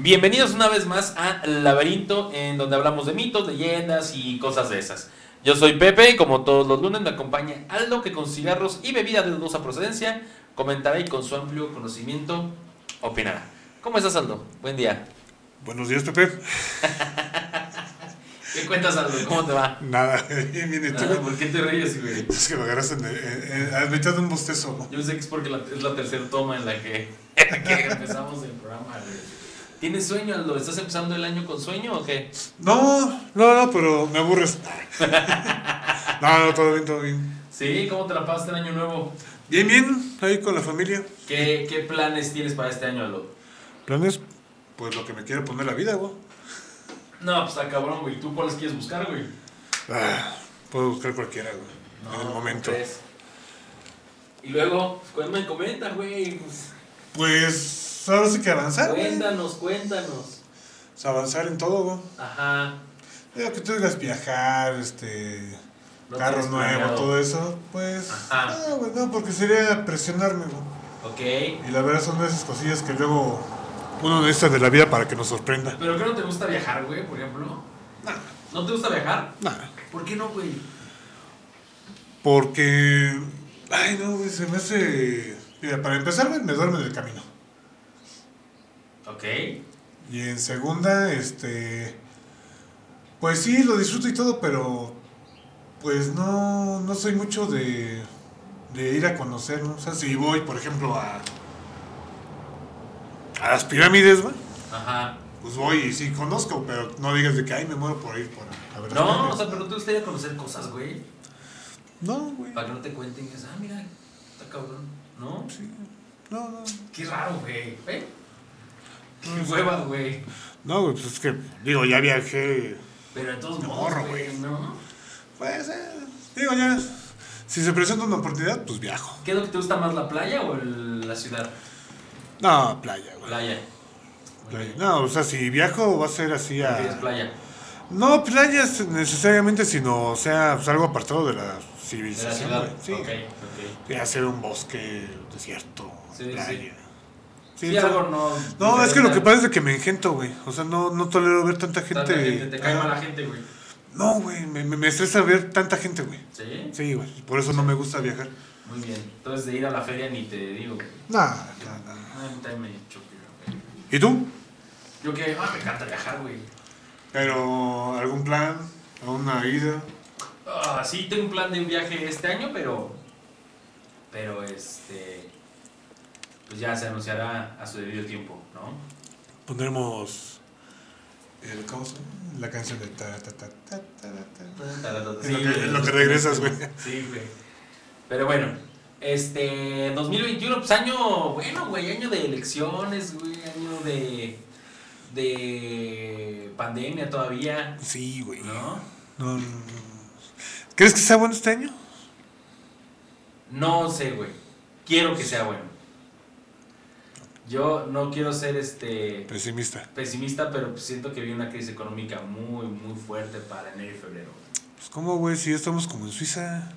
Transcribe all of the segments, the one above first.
Bienvenidos una vez más a Laberinto, en donde hablamos de mitos, leyendas y cosas de esas. Yo soy Pepe y como todos los lunes me acompaña Aldo que con cigarros y bebida de dudosa procedencia comentará y con su amplio conocimiento opinará. ¿Cómo estás Aldo? Buen día. Buenos días, Pepe. ¿Qué cuentas Aldo? ¿Cómo te va? Nada, bien, bien, ¿Por qué te ríes, güey? Es que me agarraste en, en, en- de un bostezo. Yo sé que es porque la- es la tercera toma en la que, en la que empezamos el programa, güey. ¿Tienes sueño, Aldo? ¿Estás empezando el año con sueño o qué? No, no, no, pero me aburres. No, no, todo bien, todo bien. Sí, ¿cómo te la pasaste el año nuevo? Bien, bien, ahí con la familia. ¿Qué, qué planes tienes para este año, Aldo? ¿Planes? Pues lo que me quiere poner la vida, güey. No, pues está cabrón, güey. ¿Tú cuáles quieres buscar, güey? Ah, puedo buscar cualquiera, güey. en el momento. Y luego, pues, me comenta, güey. Pues, Pues ahora sí que avanzar, güey. cuéntanos, cuéntanos. O sea, avanzar en todo, güey. Ajá. Digo, que tú digas viajar, este. No carro nuevo, todo eso, pues. Ajá. No, güey, no, porque sería presionarme, güey. Ok. Y la verdad son esas cosillas que luego uno necesita de la vida para que nos sorprenda. ¿Pero qué no te gusta viajar, güey, por ejemplo? ¿No te gusta viajar? Nada. ¿Por qué no, güey? Porque. Ay, no, güey, se me hace. Mira, para empezar, güey, me duerme en el camino. Ok. Y en segunda, este. Pues sí, lo disfruto y todo, pero. Pues no, no soy mucho de. de ir a conocer, ¿no? O sea, si voy, por ejemplo, a. a las pirámides, güey. Ajá. Pues voy y sí conozco, pero no digas de que ay me muero por ir por a ver las No, o sea, pero no te gustaría conocer cosas, güey. No, güey. Para que no te cuenten que es, ah, mira, está cabrón. ¿No? Sí. No, no. Qué raro, güey. ¿Eh? Qué hueva, güey. No, güey, pues es que, digo, ya viajé. Pero de todos modos, morro, güey. ¿no? Pues, eh, digo, ya. Si se presenta una oportunidad, pues viajo. ¿Qué es lo que te gusta más, la playa o el- la ciudad? No, playa, güey. Playa. Playa. No, o sea, si viajo va a ser así ¿Prefieres a. playa? No playas necesariamente, sino, o sea, pues algo apartado de la De la civilización, ciudad. Sí. Ok, ok. Ya hacer un bosque, desierto, Sí, playa. sí. Sí, algo no. No, es que lo que pasa es que me engento, güey. O sea, no, no tolero ver tanta gente. Tanta gente, te cae Ah, mal la gente, güey. No, güey, me, me estresa ver tanta gente, güey. ¿Sí? Sí, güey, por eso no me gusta viajar. Muy bien. Entonces, de ir a la feria ni te digo. güey. Nah, nah, me. ¿Y tú? Yo que, ah, me encanta viajar, güey. ¿Pero algún plan? ¿Alguna ida? Ah, sí, tengo un plan de un viaje este año, pero. Pero este. Pues ya se anunciará a su debido tiempo, ¿no? Pondremos. El, ¿Cómo se llama? La canción de. Ta, ta, ta, ta, ta, lo que- regresas, güey. Sí, güey. Pero bueno, este 2021, pues año, bueno, güey, año de elecciones, güey, año de de pandemia todavía, Sí, güey. ¿no? no, no. ¿Crees que sea bueno este año? No sé, güey. Quiero que sea bueno. Yo no quiero ser este Pesimista. pesimista, pero siento que viene una crisis económica muy, muy fuerte para enero y febrero. Pues, ¿cómo, güey? Si ya estamos como en Suiza.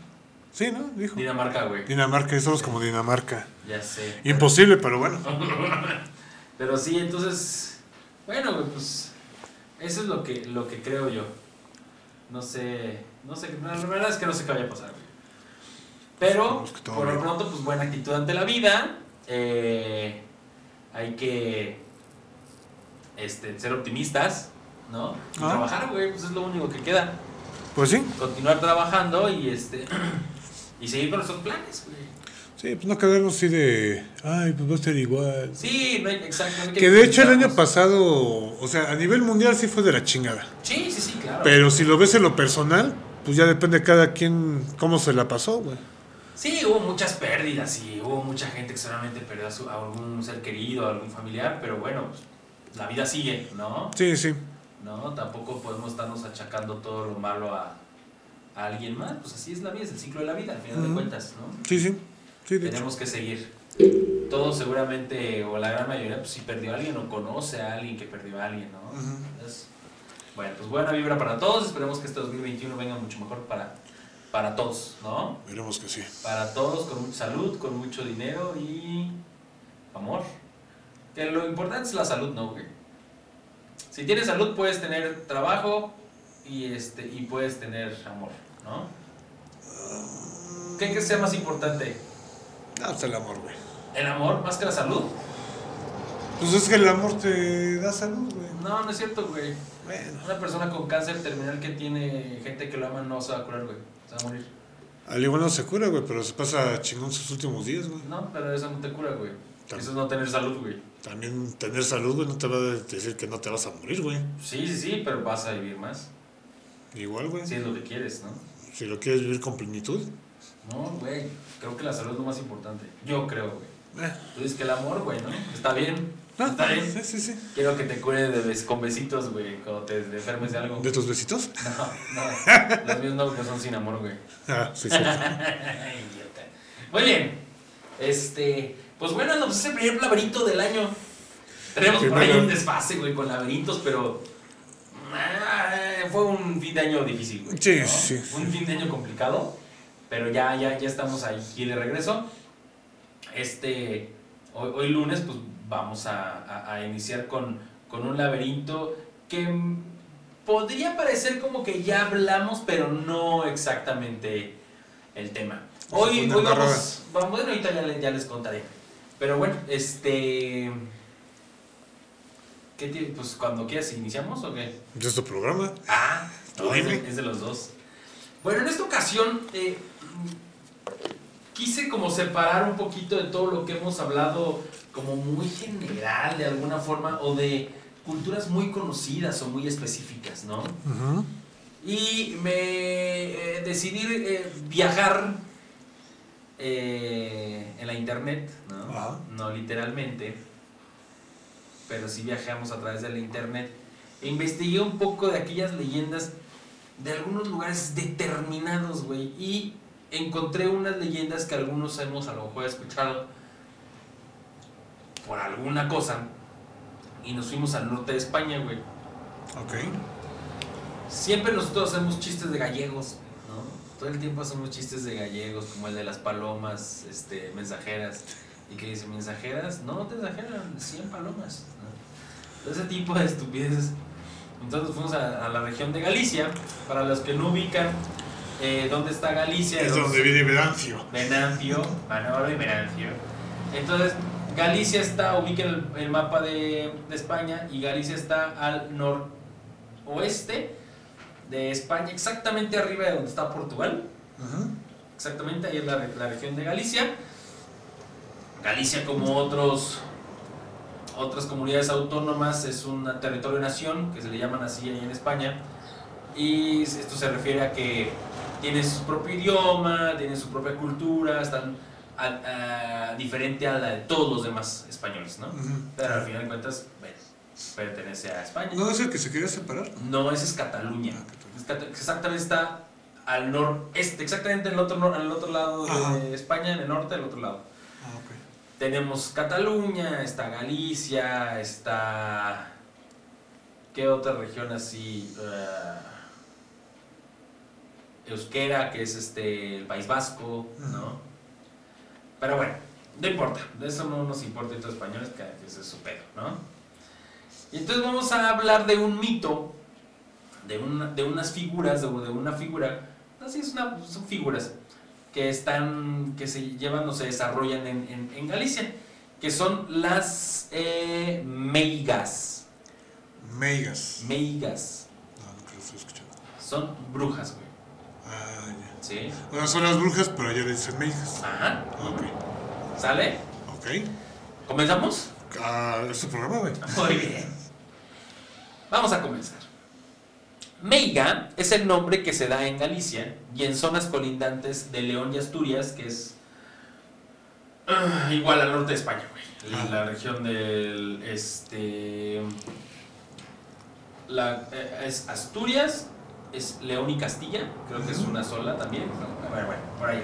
Sí, ¿no? Dijo. Dinamarca, güey. Dinamarca, ya estamos como Dinamarca. Ya sé. Imposible, pero bueno. Pero sí, entonces, bueno, güey, pues eso es lo que, lo que creo yo. No sé, no sé, la verdad es que no sé qué vaya a pasar, güey. Pero, por lo pronto, pues buena actitud ante la vida. eh, hay que este, ser optimistas, ¿no? Y Ah. trabajar, güey, pues es lo único que queda. Pues sí. Continuar trabajando y este y seguir con nuestros planes, güey. Sí, pues no quedarnos así de. Ay, pues va a ser igual. Sí, no hay Que de hecho el año pasado, o sea, a nivel mundial sí fue de la chingada. Sí, sí, sí, claro. Pero si lo ves en lo personal, pues ya depende de cada quien cómo se la pasó, güey. Sí, hubo muchas pérdidas y hubo mucha gente que solamente perdió a, su- a algún ser querido, a algún familiar, pero bueno, pues, la vida sigue, ¿no? Sí, sí. ¿No? Tampoco podemos estarnos achacando todo lo malo a, a alguien más, pues así es la vida, es el ciclo de la vida, al final de cuentas, ¿no? Sí, sí. Sí, de hecho. Tenemos que seguir. Todos seguramente, o la gran mayoría, pues si perdió a alguien o conoce a alguien que perdió a alguien, ¿no? Entonces, bueno, pues buena vibra para todos, esperemos que este 2021 venga mucho mejor para, para todos, ¿no? Veremos que sí. Para todos, con mucha salud, con mucho dinero y amor. Que lo importante es la salud, ¿no, güey? Si tienes salud, puedes tener trabajo y, este, y puedes tener amor, ¿no? ¿Qué que sea más importante? No, pues el amor, güey. ¿El amor más que la salud? Pues es que el amor te da salud, güey. No, no es cierto, güey. Bueno. Una persona con cáncer terminal que tiene gente que lo ama no se va a curar, güey. Se va a morir. Al igual no se cura, güey, pero se pasa chingón sus últimos días, güey. No, pero eso no te cura, güey. Eso es no tener salud, güey. También tener salud, güey, no te va a decir que no te vas a morir, güey. Sí, sí, sí, pero vas a vivir más. Igual, güey. Si es lo que quieres, ¿no? Si lo quieres vivir con plenitud. No, güey. Creo que la salud es lo más importante. Yo creo, güey. Eh. Tú dices que el amor, güey, ¿no? Está bien. Ah, Está bien. sí, sí, sí. Quiero que te cure de bes- con besitos, güey, cuando te enfermes de algo. ¿De tus besitos? No, no. Los míos no, porque son sin amor, güey. Ah, sí, sí. Idiota. Muy bien. Este. Pues bueno, no, pues es el primer laberinto del año. Tenemos por ahí un desfase, güey, con laberintos, pero. ah, Fue un fin de año difícil, güey. Sí, ¿no? sí. Un fin de año complicado. Pero ya, ya, ya estamos aquí de regreso. Este. Hoy, hoy lunes, pues vamos a, a- a iniciar con, con un laberinto que podría parecer como que ya hablamos, pero no exactamente el tema. Hoy, hoy vamos, vamos, bueno, ahorita ya, le- ya les contaré. Pero bueno, este... ¿Qué ti- pues cuando quieras, ¿iniciamos o qué? ¿De tu programa? Ah, no, es, Dime. de, es de los dos. Bueno, en esta ocasión eh, quise como separar un poquito de todo lo que hemos hablado como muy general de alguna forma o de culturas muy conocidas o muy específicas, ¿no? Y me eh, decidí eh, viajar eh, en la internet, ¿no? No literalmente, pero sí viajamos a través de la internet. E investigué un poco de aquellas leyendas de algunos lugares determinados, güey. Y encontré unas leyendas que algunos hemos a lo mejor escuchado por alguna cosa. Y nos fuimos al norte de España, güey. Ok. Siempre nosotros hacemos chistes de gallegos, ¿no? Todo el tiempo hacemos chistes de gallegos, como el de las palomas este, mensajeras. Y que dice, mensajeras, no te mensajeran, 100 palomas. ¿no? Ese tipo de estupideces. Entonces fuimos a, a la región de Galicia. Para los que no ubican eh, dónde está Galicia. Es los- donde vive Venancio. Venancio, Manolo y Venancio. Entonces, Galicia está, ubica el, el mapa de, de España y Galicia está al noroeste de España, exactamente arriba de donde está Portugal. Exactamente, ahí es la, la región de Galicia. Galicia, como otros otras comunidades autónomas, es un territorio nación, que se le llaman así ahí en España. Y esto se refiere a que tiene su propio idioma, tiene su propia cultura, están a- a- diferente a la de todos los demás españoles, ¿no? Pero al final de cuentas, bueno, pertenece a España. ¿No es el que se quería separar? No, ese es Cataluña. Ah, Cataluña. Es Cata- Exactamente está al noreste, exactamente en el otro, el otro lado Ajá. de España, en el norte, del otro lado. Ah. Tenemos Cataluña, está Galicia, está... ¿Qué otra región así? Eh, Euskera, que es este el País Vasco, ¿no? Pero bueno, no importa, de eso no nos importa a los españoles, que ese es su pedo, ¿no? Y entonces vamos a hablar de un mito, de, una- de unas figuras, de, de una figura, así es una, son figuras que están, que se llevan o se desarrollan en, en- en Galicia, que son las eh, meigas, Meigas. meigas, No, nunca lo estoy escuchando. son brujas, güey, ¿sí? Son las brujas, pero allá le dicen meigas. Ajá, Ok. ¿sale? Ok. ¿Comenzamos? Ah, es tu programa, güey. Muy bien. Vamos a comenzar. Meiga es el nombre que se da en Galicia y en zonas colindantes de León y Asturias, que es ah, igual al norte de España, güey. Ah. La región del este la, eh, es Asturias, es León y Castilla, creo que es una sola también. Bueno, bueno, por allá.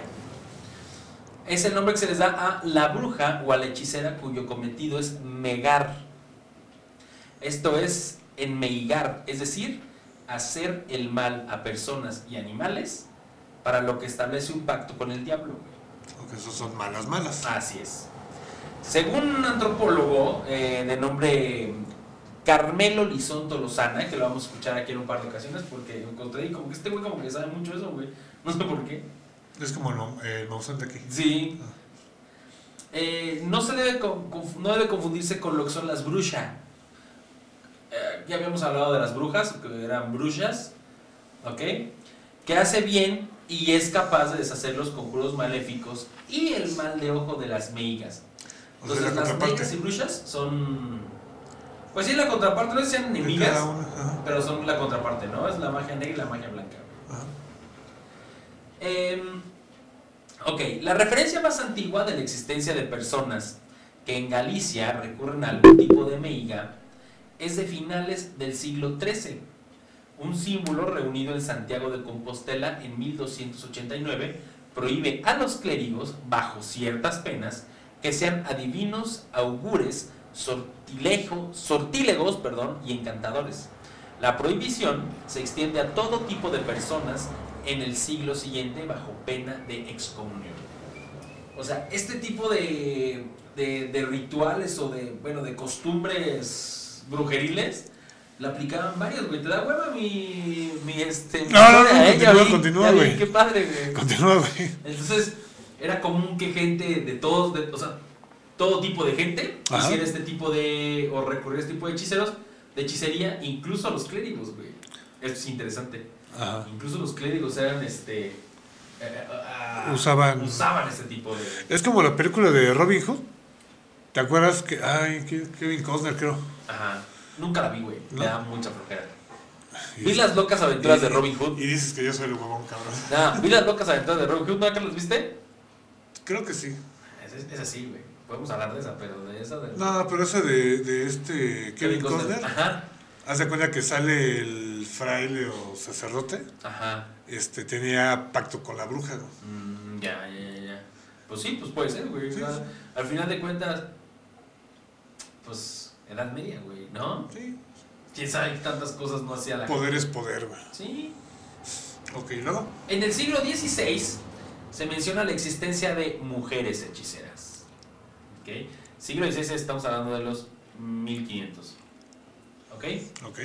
Es el nombre que se les da a la bruja o a la hechicera cuyo cometido es megar. Esto es enmeigar, es decir, hacer el mal a personas y animales para lo que establece un pacto con el diablo. Porque esos son malas, malas. Así es. Según un antropólogo eh, de nombre Carmelo Lizondo Lozana, que lo vamos a escuchar aquí en un par de ocasiones porque encontré y como que este güey como que sabe mucho eso, güey. No sé por qué. Es como no, eh, de aquí. Sí. Eh, no se debe, no debe confundirse con lo que son las brujas. Eh, ya habíamos hablado de las brujas, que eran brujas, ¿ok? Que hace bien y es capaz de deshacer los conjuros maléficos y el mal de ojo de las meigas. Entonces, las meigas y brujas son pues sí, la contraparte, no es sean enemigas, pero son la contraparte, ¿no? Es la magia negra y la magia blanca. Em, ok, la referencia más antigua de la existencia de personas que en Galicia recurren a algún tipo de meiga es de finales del siglo XIII. Un símbolo reunido en Santiago de Compostela en 1289 prohíbe a los clérigos, bajo ciertas penas, que sean adivinos, augures, sortílegos perdón, y encantadores. La prohibición se extiende a todo tipo de personas en el siglo siguiente bajo pena de excomunión. O sea, este tipo de, de, rituales o de, bueno, de costumbres brujeriles la aplicaban varios, güey. Te da hueva mi, mi este. No, no, no, continúa, güey. Qué padre, güey. Continúa, güey. Entonces, era común que gente de todos, de, o sea, todo tipo de gente hiciera este tipo de, o recurrir a este tipo de hechiceros, de hechicería, incluso a los clérigos, güey. Esto es interesante. Incluso los clérigos eran, este... Eh, eh, usaban, usaban este tipo de... Es como la película de Robin Hood. ¿Te acuerdas que... Ay, Kevin Costner creo. Ajá. Nunca la vi, güey. Me da mucha flojera. Vi las locas aventuras de Robin Hood. Y dices que yo soy el huevón, cabrón. No, vi las locas aventuras de Robin Hood. ¿No las viste? Creo que sí. Es, es así, güey. Podemos hablar de esa, pero de esa de... No, pero esa de, de este Kevin, Costner. Ajá. Haz de cuenta que sale el fraile o sacerdote. Ajá. Este, tenía pacto con la bruja, mm, ya, ya, ya. Pues sí, pues puede ser, güey. Al final de cuentas, pues, edad media, güey, ¿no? Sí. Quién sabe tantas cosas no hacía la Poder es poder, güey. Sí. Ok, luego. En el siglo XVI se menciona la existencia de mujeres hechiceras. ¿Okay? Siglo XVI estamos hablando de los 1500. ¿Ok? Ok.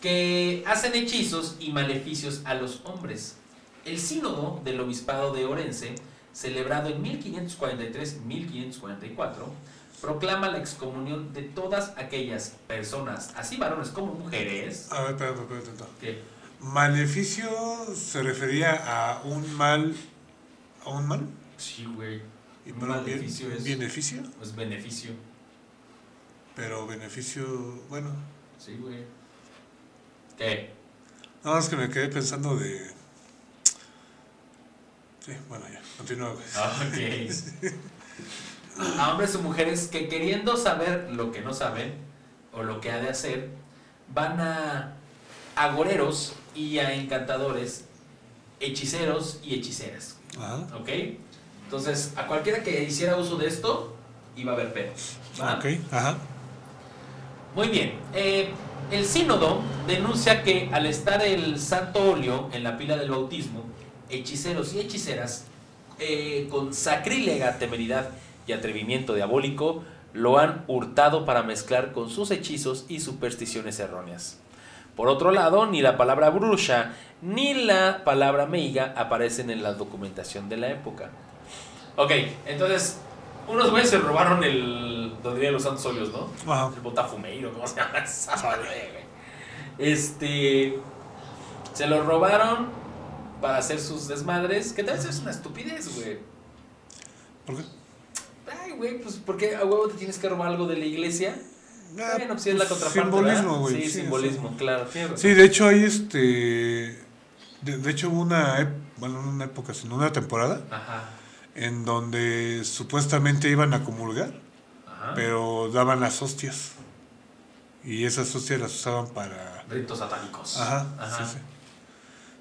Que hacen hechizos y maleficios a los hombres. El sínodo del obispado de Orense, celebrado en 1543-1544, proclama la excomunión de todas aquellas personas, así varones como mujeres. A ver, espera, espera, espera. ¿Qué? Maleficio se refería a un mal. ¿A un mal? Sí, güey. ¿Y beneficio es, beneficio? Es beneficio. Pero beneficio, bueno. Sí, güey. ¿Qué? No, es que me quedé pensando de... Sí, bueno, ya, continúa, güey. Ah, ok. a hombres o mujeres que queriendo saber lo que no saben, o lo que ha de hacer, van a agoreros y a encantadores, hechiceros y hechiceras. Ajá. ¿Ok? Entonces, a cualquiera que hiciera uso de esto, iba a haber pedos. Ok, ajá. Muy bien. Eh, el sínodo denuncia que al estar el santo óleo en la pila del bautismo, hechiceros y hechiceras, eh, con sacrílega temeridad y atrevimiento diabólico, lo han hurtado para mezclar con sus hechizos y supersticiones erróneas. Por otro lado, ni la palabra bruja ni la palabra meiga aparecen en la documentación de la época. Ok, entonces, unos güeyes se robaron el. Donde los santos óleos, ¿no? Ajá. El botafumeiro, ¿cómo se llama Este. Se lo robaron para hacer sus desmadres. Que tal vez es una estupidez, güey. ¿Por qué? Ay, güey, pues porque a huevo te tienes que robar algo de la iglesia. Ah, bueno, pues es la pues, contraparte. Simbolismo, güey. Sí, simbolismo, claro. Sí, de hecho hay este. De, hecho hubo una, bueno, una época, sino una temporada. Ajá en donde supuestamente iban a comulgar, pero daban las hostias. Y esas hostias las usaban para... Ritos satánicos. Ajá, Sí, sí.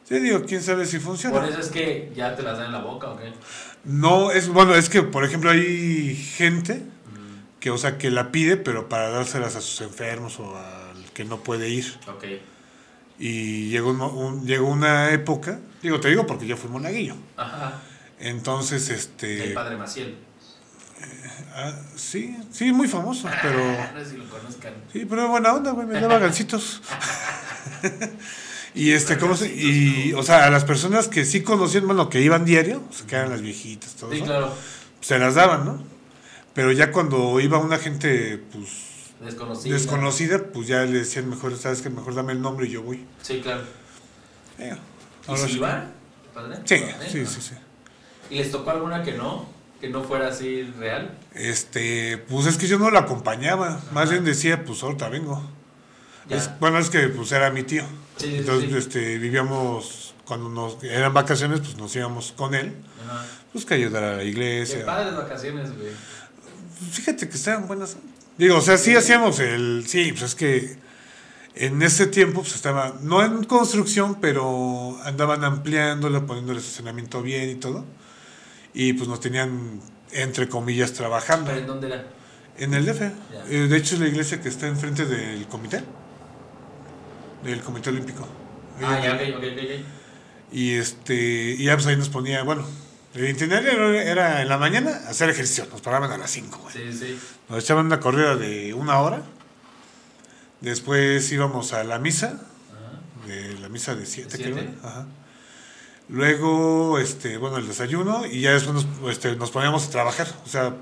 Sí, digo, quién sabe si funciona. Por eso es que ya te las dan en la boca, ¿ok? No, es bueno, es que, por ejemplo, hay gente que, o sea, que la pide, pero para dárselas a sus enfermos o al que no puede ir. Ok. Y llegó, un, llegó una época, digo, te digo porque yo fui monaguillo. Ajá entonces, este... El padre Maciel. Ah, sí, sí, muy famoso, pero... No sé si lo conozcan. Sí, pero buena onda, güey, me daba gancitos. y este, ¿cómo se...? Y, o sea, a las personas que sí conocían, bueno, que iban diario, o sea, que eran las viejitas, todo Sí, eso, claro. se las daban, ¿no? Pero ya cuando iba una gente, pues, Desconocido. desconocida, pues ya le decían mejor, sabes que mejor dame el nombre y yo voy. Sí, claro. Eh, ¿Y si iba? ¿Padre? Sí, ¿Eh? sí, sí, sí. ¿Y les tocó alguna que no? Que no fuera así real. Este, pues es que yo no la acompañaba, más bien decía, pues ahorita vengo. Es- bueno, es que pues era mi tío. Sí, Entonces, sí. este, vivíamos, cuando nos eran vacaciones, pues nos íbamos con él, Ajá. pues que ayudar a la Qué iglesia. padres vacaciones, güey. Fíjate que estaban buenas. Digo, o sea, sí hacíamos el, sí, pues es que en ese tiempo pues estaba, no en construcción, pero andaban ampliándolo, poniendo el estacionamiento bien y todo. Y pues nos tenían, entre comillas, trabajando. ¿Pero en dónde era? En el DF. Eh, de hecho, es la iglesia que está enfrente del comité. Del comité olímpico. Ah, ya, ok, ok, ok. ok. Y este, y ya pues ahí nos ponía, bueno, el itinerario era en la mañana hacer ejercicio. Nos paraban a las 5, güey. Sí, sí. Nos echaban una corrida de una hora. Después íbamos a la misa, Ajá. de la misa de 7, De creo. Ajá. Luego, este, bueno, el desayuno y ya después nos, este, nos poníamos a trabajar, o sea,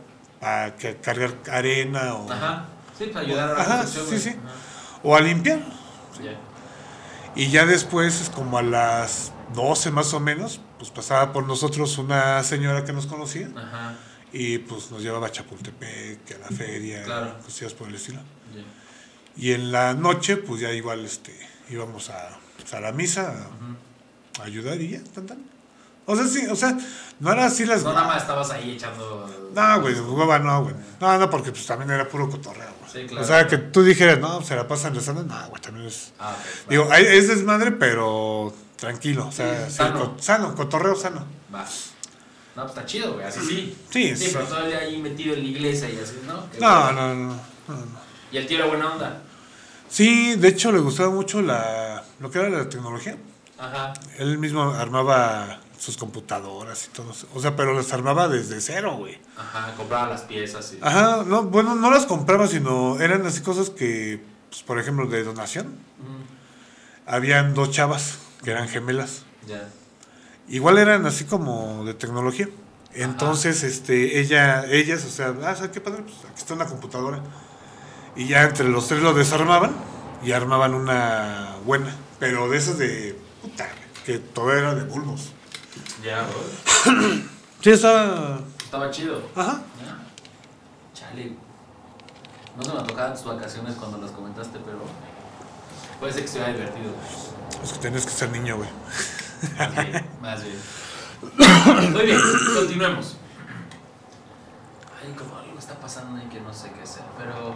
a cargar arena o, Ajá. Sí, para ayudar a la Ajá, sí, sí. Ajá. o a limpiar. Ya. Y ya después, es como a las 12 más o menos, pues pasaba por nosotros una señora que nos conocía Ajá. y pues nos llevaba a Chapultepec, a la feria, Claro. cosillas por el estilo. Ya. Y en la noche, pues ya igual este, íbamos a, pues, a la misa ayudar y ya, tan, tan. O sea, sí, o sea, no era así las... No, nada más estabas ahí echando. No, güey, hueva no, güey. No, no, porque pues también era puro cotorreo, güey. Sí, claro. O sea, que tú dijeras, no, se la pasan rezando, no, güey, también es... Ah. Digo, es desmadre, pero tranquilo, o sea, Sí, sí, sano. co- sano, cotorreo sano. Va. No, pues está chido, güey, así sí. Sí, Sí, sí. pero todo el día ahí metido en la iglesia y así, ¿no? Qué no, no, no, no. Y el tío era buena onda. Sí, de hecho le gustaba mucho la, lo que era la tecnología. Ajá. Él mismo armaba sus computadoras y todo. eso. O sea, pero las armaba desde cero, güey. Ajá, compraba las piezas y. Ajá, no, bueno, no las compraba, sino eran así cosas que, pues, por ejemplo, de donación. Ujú. Habían dos chavas que eran gemelas. Ya. Igual eran así como de tecnología. Entonces, este, ella, ellas, o sea, ah, ¿sabes qué padre? Pues aquí está una computadora. Y ya entre los tres lo desarmaban y armaban una buena. Pero de esas de que todo era de bulbos. Ya, güey. Sí, estaba. Estaba chido. Ajá. Ya. Chale. No se me tocaban tus vacaciones cuando las comentaste, pero. Puede ser que sea divertido. Es que tenías que ser niño, güey. Más bien, más bien. Muy bien, continuemos. Ay, como algo está pasando ahí que no sé qué hacer, pero.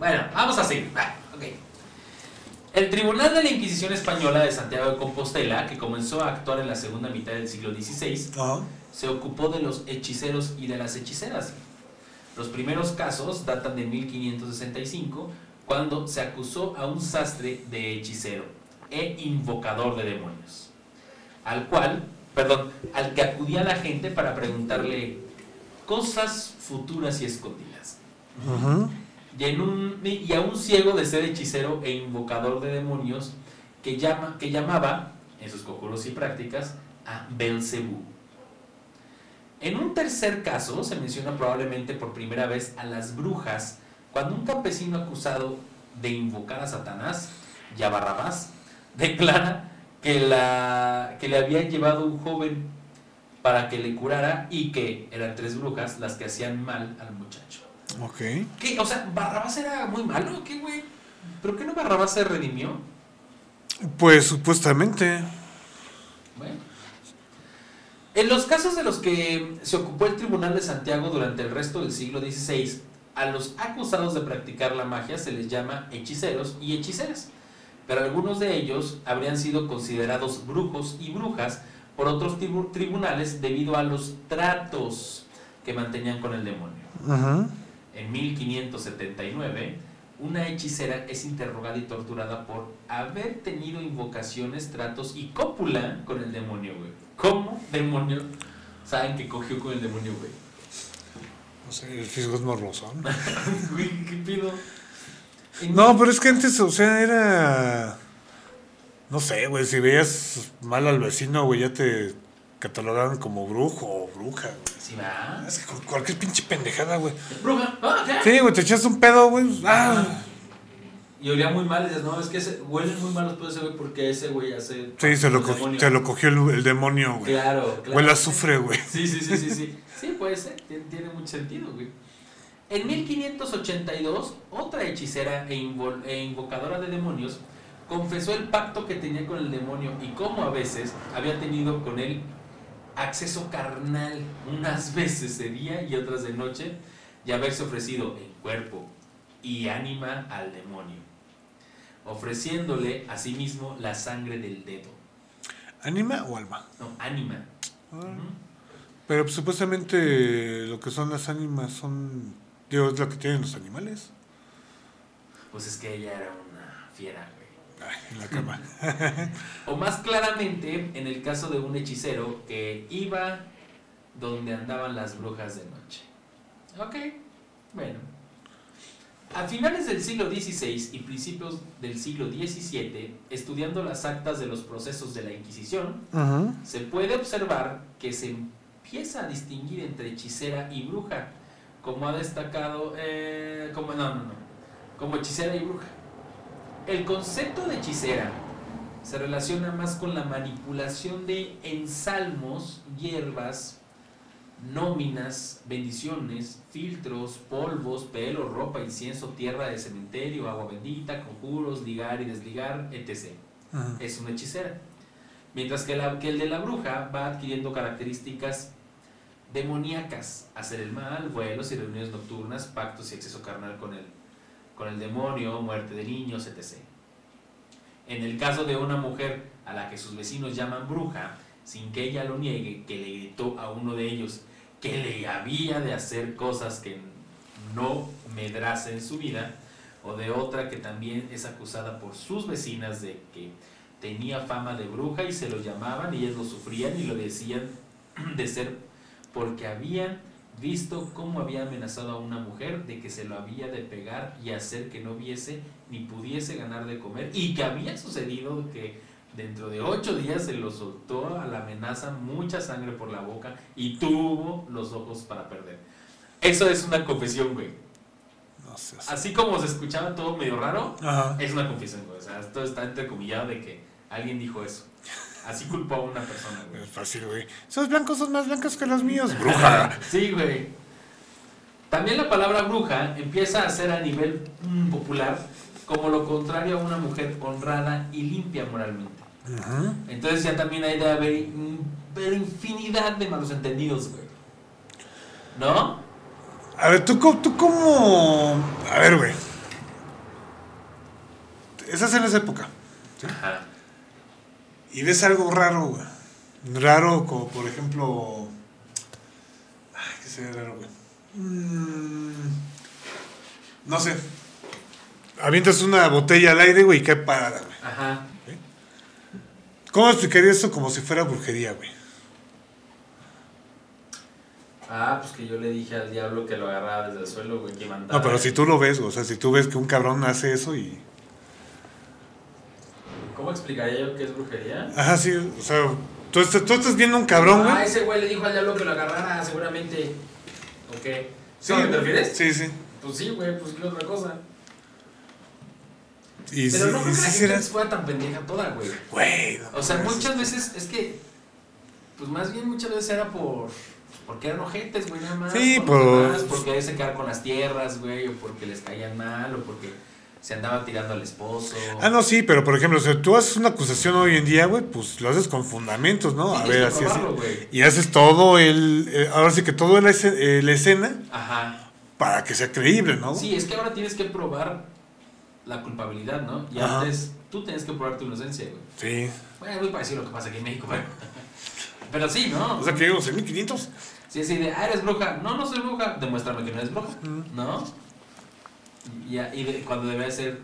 Bueno, vamos a seguir. Va, ok. El Tribunal de la Inquisición Española de Santiago de Compostela, que comenzó a actuar en la segunda mitad del siglo XVI, Ajá. se ocupó de los hechiceros y de las hechiceras. Los primeros casos datan de 1565, cuando se acusó a un sastre de hechicero e invocador de demonios, al cual, perdón, al que acudía la gente para preguntarle cosas futuras y escondidas. Y, a un ciego de ser hechicero e invocador de demonios que, llama, que llamaba, en sus conjuros y prácticas, a Belcebú. En un tercer caso se menciona probablemente por primera vez a las brujas cuando un campesino acusado de invocar a Satanás y a Barrabás declara que, la, que le habían llevado un joven para que le curara y que eran tres brujas las que hacían mal al muchacho. Ok. ¿Qué? O sea, Barrabás era muy malo, ¿qué, güey? ¿Pero qué no Barrabás se redimió? Pues supuestamente. Bueno. En los casos de los que se ocupó el Tribunal de Santiago durante el resto del siglo XVI, a los acusados de practicar la magia se les llama hechiceros y hechiceras, pero algunos de ellos habrían sido considerados brujos y brujas por otros tribu- tribunales debido a los tratos que mantenían con el demonio. Ajá. En 1579, una hechicera es interrogada y torturada por haber tenido invocaciones, tratos y cópula con el demonio, güey. ¿Cómo demonio saben que cogió con el demonio, güey. No sé, el fisgo es morrosón. Güey, ¿qué pido? No, pero es que antes, o sea, era. No sé, güey, si veías mal al vecino, güey, ya te catalogaban como brujo o bruja, güey. Sí, va. Es que cualquier pinche pendejada, güey. Bruja. Ah, ¿qué? Sí, güey, te echas un pedo, güey. Ah. Y olía muy mal, y dices, no, es que ese, huelen muy mal los pedos de ese güey porque ese güey hace. Sí, se lo, co- se lo cogió el, el demonio, güey. Claro, claro. Huele a azufre, güey. Sí, sí, sí, sí, sí. Sí, puede ser, tiene, tiene mucho sentido, güey. En 1582, otra hechicera e, invol- e invocadora de demonios confesó el pacto que tenía con el demonio y cómo a veces había tenido con él acceso carnal, unas veces de día y otras de noche, y haberse ofrecido en cuerpo y ánima al demonio, ofreciéndole asimismo la sangre del dedo. ¿Anima o alma? No, ánima. Ah. Pero pues, supuestamente lo que son las ánimas son. Digo, es lo que tienen los animales. Pues es que ella era una fiera, güey. En la cama. O más claramente, en el caso de un hechicero que iba donde andaban las brujas de noche. Ok, bueno. A finales del siglo XVI y principios del siglo XVII, estudiando las actas de los procesos de la Inquisición, se puede observar que se empieza a distinguir entre hechicera y bruja, como ha destacado, eh, como no, no, no, como hechicera y bruja. El concepto de hechicera se relaciona más con la manipulación de ensalmos, hierbas, nóminas, bendiciones, filtros, polvos, pelo, ropa, incienso, tierra de cementerio, agua bendita, conjuros, ligar y desligar, etc Ajá. es una hechicera. Mientras que, la- que el de la bruja va adquiriendo características demoníacas, hacer el mal, vuelos y reuniones nocturnas, pactos y exceso carnal con el, con el demonio, muerte de niños, etc. En el caso de una mujer a la que sus vecinos llaman bruja, sin que ella lo niegue, que le gritó a uno de ellos que le había de hacer cosas que no medrase en su vida, o de otra que también es acusada por sus vecinas de que tenía fama de bruja y se lo llamaban y ellas lo sufrían y lo decían de ser porque habían visto cómo había amenazado a una mujer de que se lo había de pegar y hacer que no viese ni pudiese ganar de comer y que había sucedido que dentro de ocho días se lo soltó a la amenaza mucha sangre por la boca y tuvo los ojos para perder. Eso es una confesión, güey. No sé. Así como se escuchaba todo medio raro, Ajá. es una confesión, güey. O sea, esto está entrecomillado de que alguien dijo eso. Así culpó a una persona, güey. Es fácil, güey. Esos blancos son más blancos que los míos. Bruja. Sí, güey. También la palabra bruja empieza a ser a nivel mm, popular como lo contrario a una mujer honrada y limpia moralmente. Ajá. Entonces ya también hay de haber, pero infinidad de malos entendidos, güey. ¿No? A ver, tú, tú como... A ver, güey. Estás en esa época. Ajá. Y ves algo raro, güey. Raro, como por ejemplo... Ay, ¿qué sería raro, güey? Mm, no sé. Avientas una botella al aire, güey, y cae parada, güey. Ajá. ¿Cómo explicaría eso como si fuera brujería, güey? Ah, pues que yo le dije al diablo que lo agarraba desde el suelo, güey, que mandaba. No, pero si tú lo ves, güey, o sea, si tú ves que un cabrón hace eso y... ¿Cómo explicaría yo qué es brujería? Ajá, sí, o sea, tú, estás- tú estás viendo un cabrón, Ah, güey. ese güey le dijo al diablo que lo agarrara, seguramente. ¿O qué? ¿Sí, Sí, te refieres? Sí, sí. Pues sí, güey, pues qué otra cosa. Y Pero sí, no creo que la será- gente fuera tan pendeja toda, güey. Güey, no O sea, muchas veces es que. Pues más bien muchas veces era por. Porque eran ojetes, güey, nada más. Sí, por- demás, porque se quedar con las tierras, güey, o porque les caían mal, o porque se andaba tirando al esposo. Ah, no, sí, pero por ejemplo, si tú haces una acusación hoy en día, güey, pues lo haces con fundamentos, ¿no? Sí, A ver, así, así. güey. Y haces todo el. eh, ahora sí que la, esce- eh, la escena Ajá. para que sea creíble, ¿no? Sí, es que ahora tienes que probar la culpabilidad, ¿no? Y Ajá. antes tú tienes que probar tu inocencia, güey. Sí. Bueno, muy parecido a lo que pasa aquí en México, pero. Pero sí, ¿no? O sea, que digamos, en 1500. Sí, así de, ah, eres bruja. No, no soy bruja. Demuéstrame que no eres bruja. ¿no? Y, y de- cuando debe ser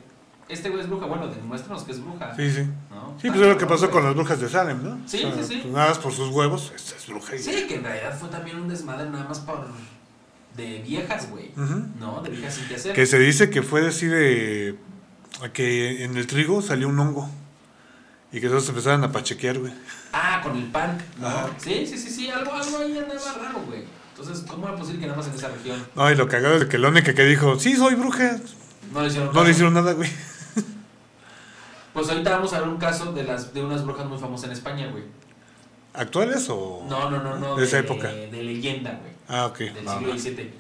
este güey es bruja, bueno, demuéstranos que es bruja. Sí, sí. ¿no? Sí, pues es lo que pasó con las brujas de Salem, ¿no? Sí, sí, sí. pues nada más por sus huevos, esta es bruja. y. Sí, que en realidad fue también un desmadre nada más por. de viejas, güey. ¿No? De viejas sin que hacer. Que se dice que fue así de. que en el trigo salió un hongo. Y que todos empezaron a pachequear, güey. Ah, con el pan, ¿no? Sí, sí, sí, sí, algo, algo ahí andaba raro, güey. Entonces, ¿cómo era posible que nada más en esa región No, y lo cagado es que la única que dijo, sí, soy bruja. no le hicieron No caso? le hicieron nada, güey. Pues ahorita vamos a ver un caso de las de unas brujas muy famosas en España, güey. ¿Actuales o.? No, no, no, no. De esa época. De leyenda, güey. Ah, ok. Del siglo. XVII.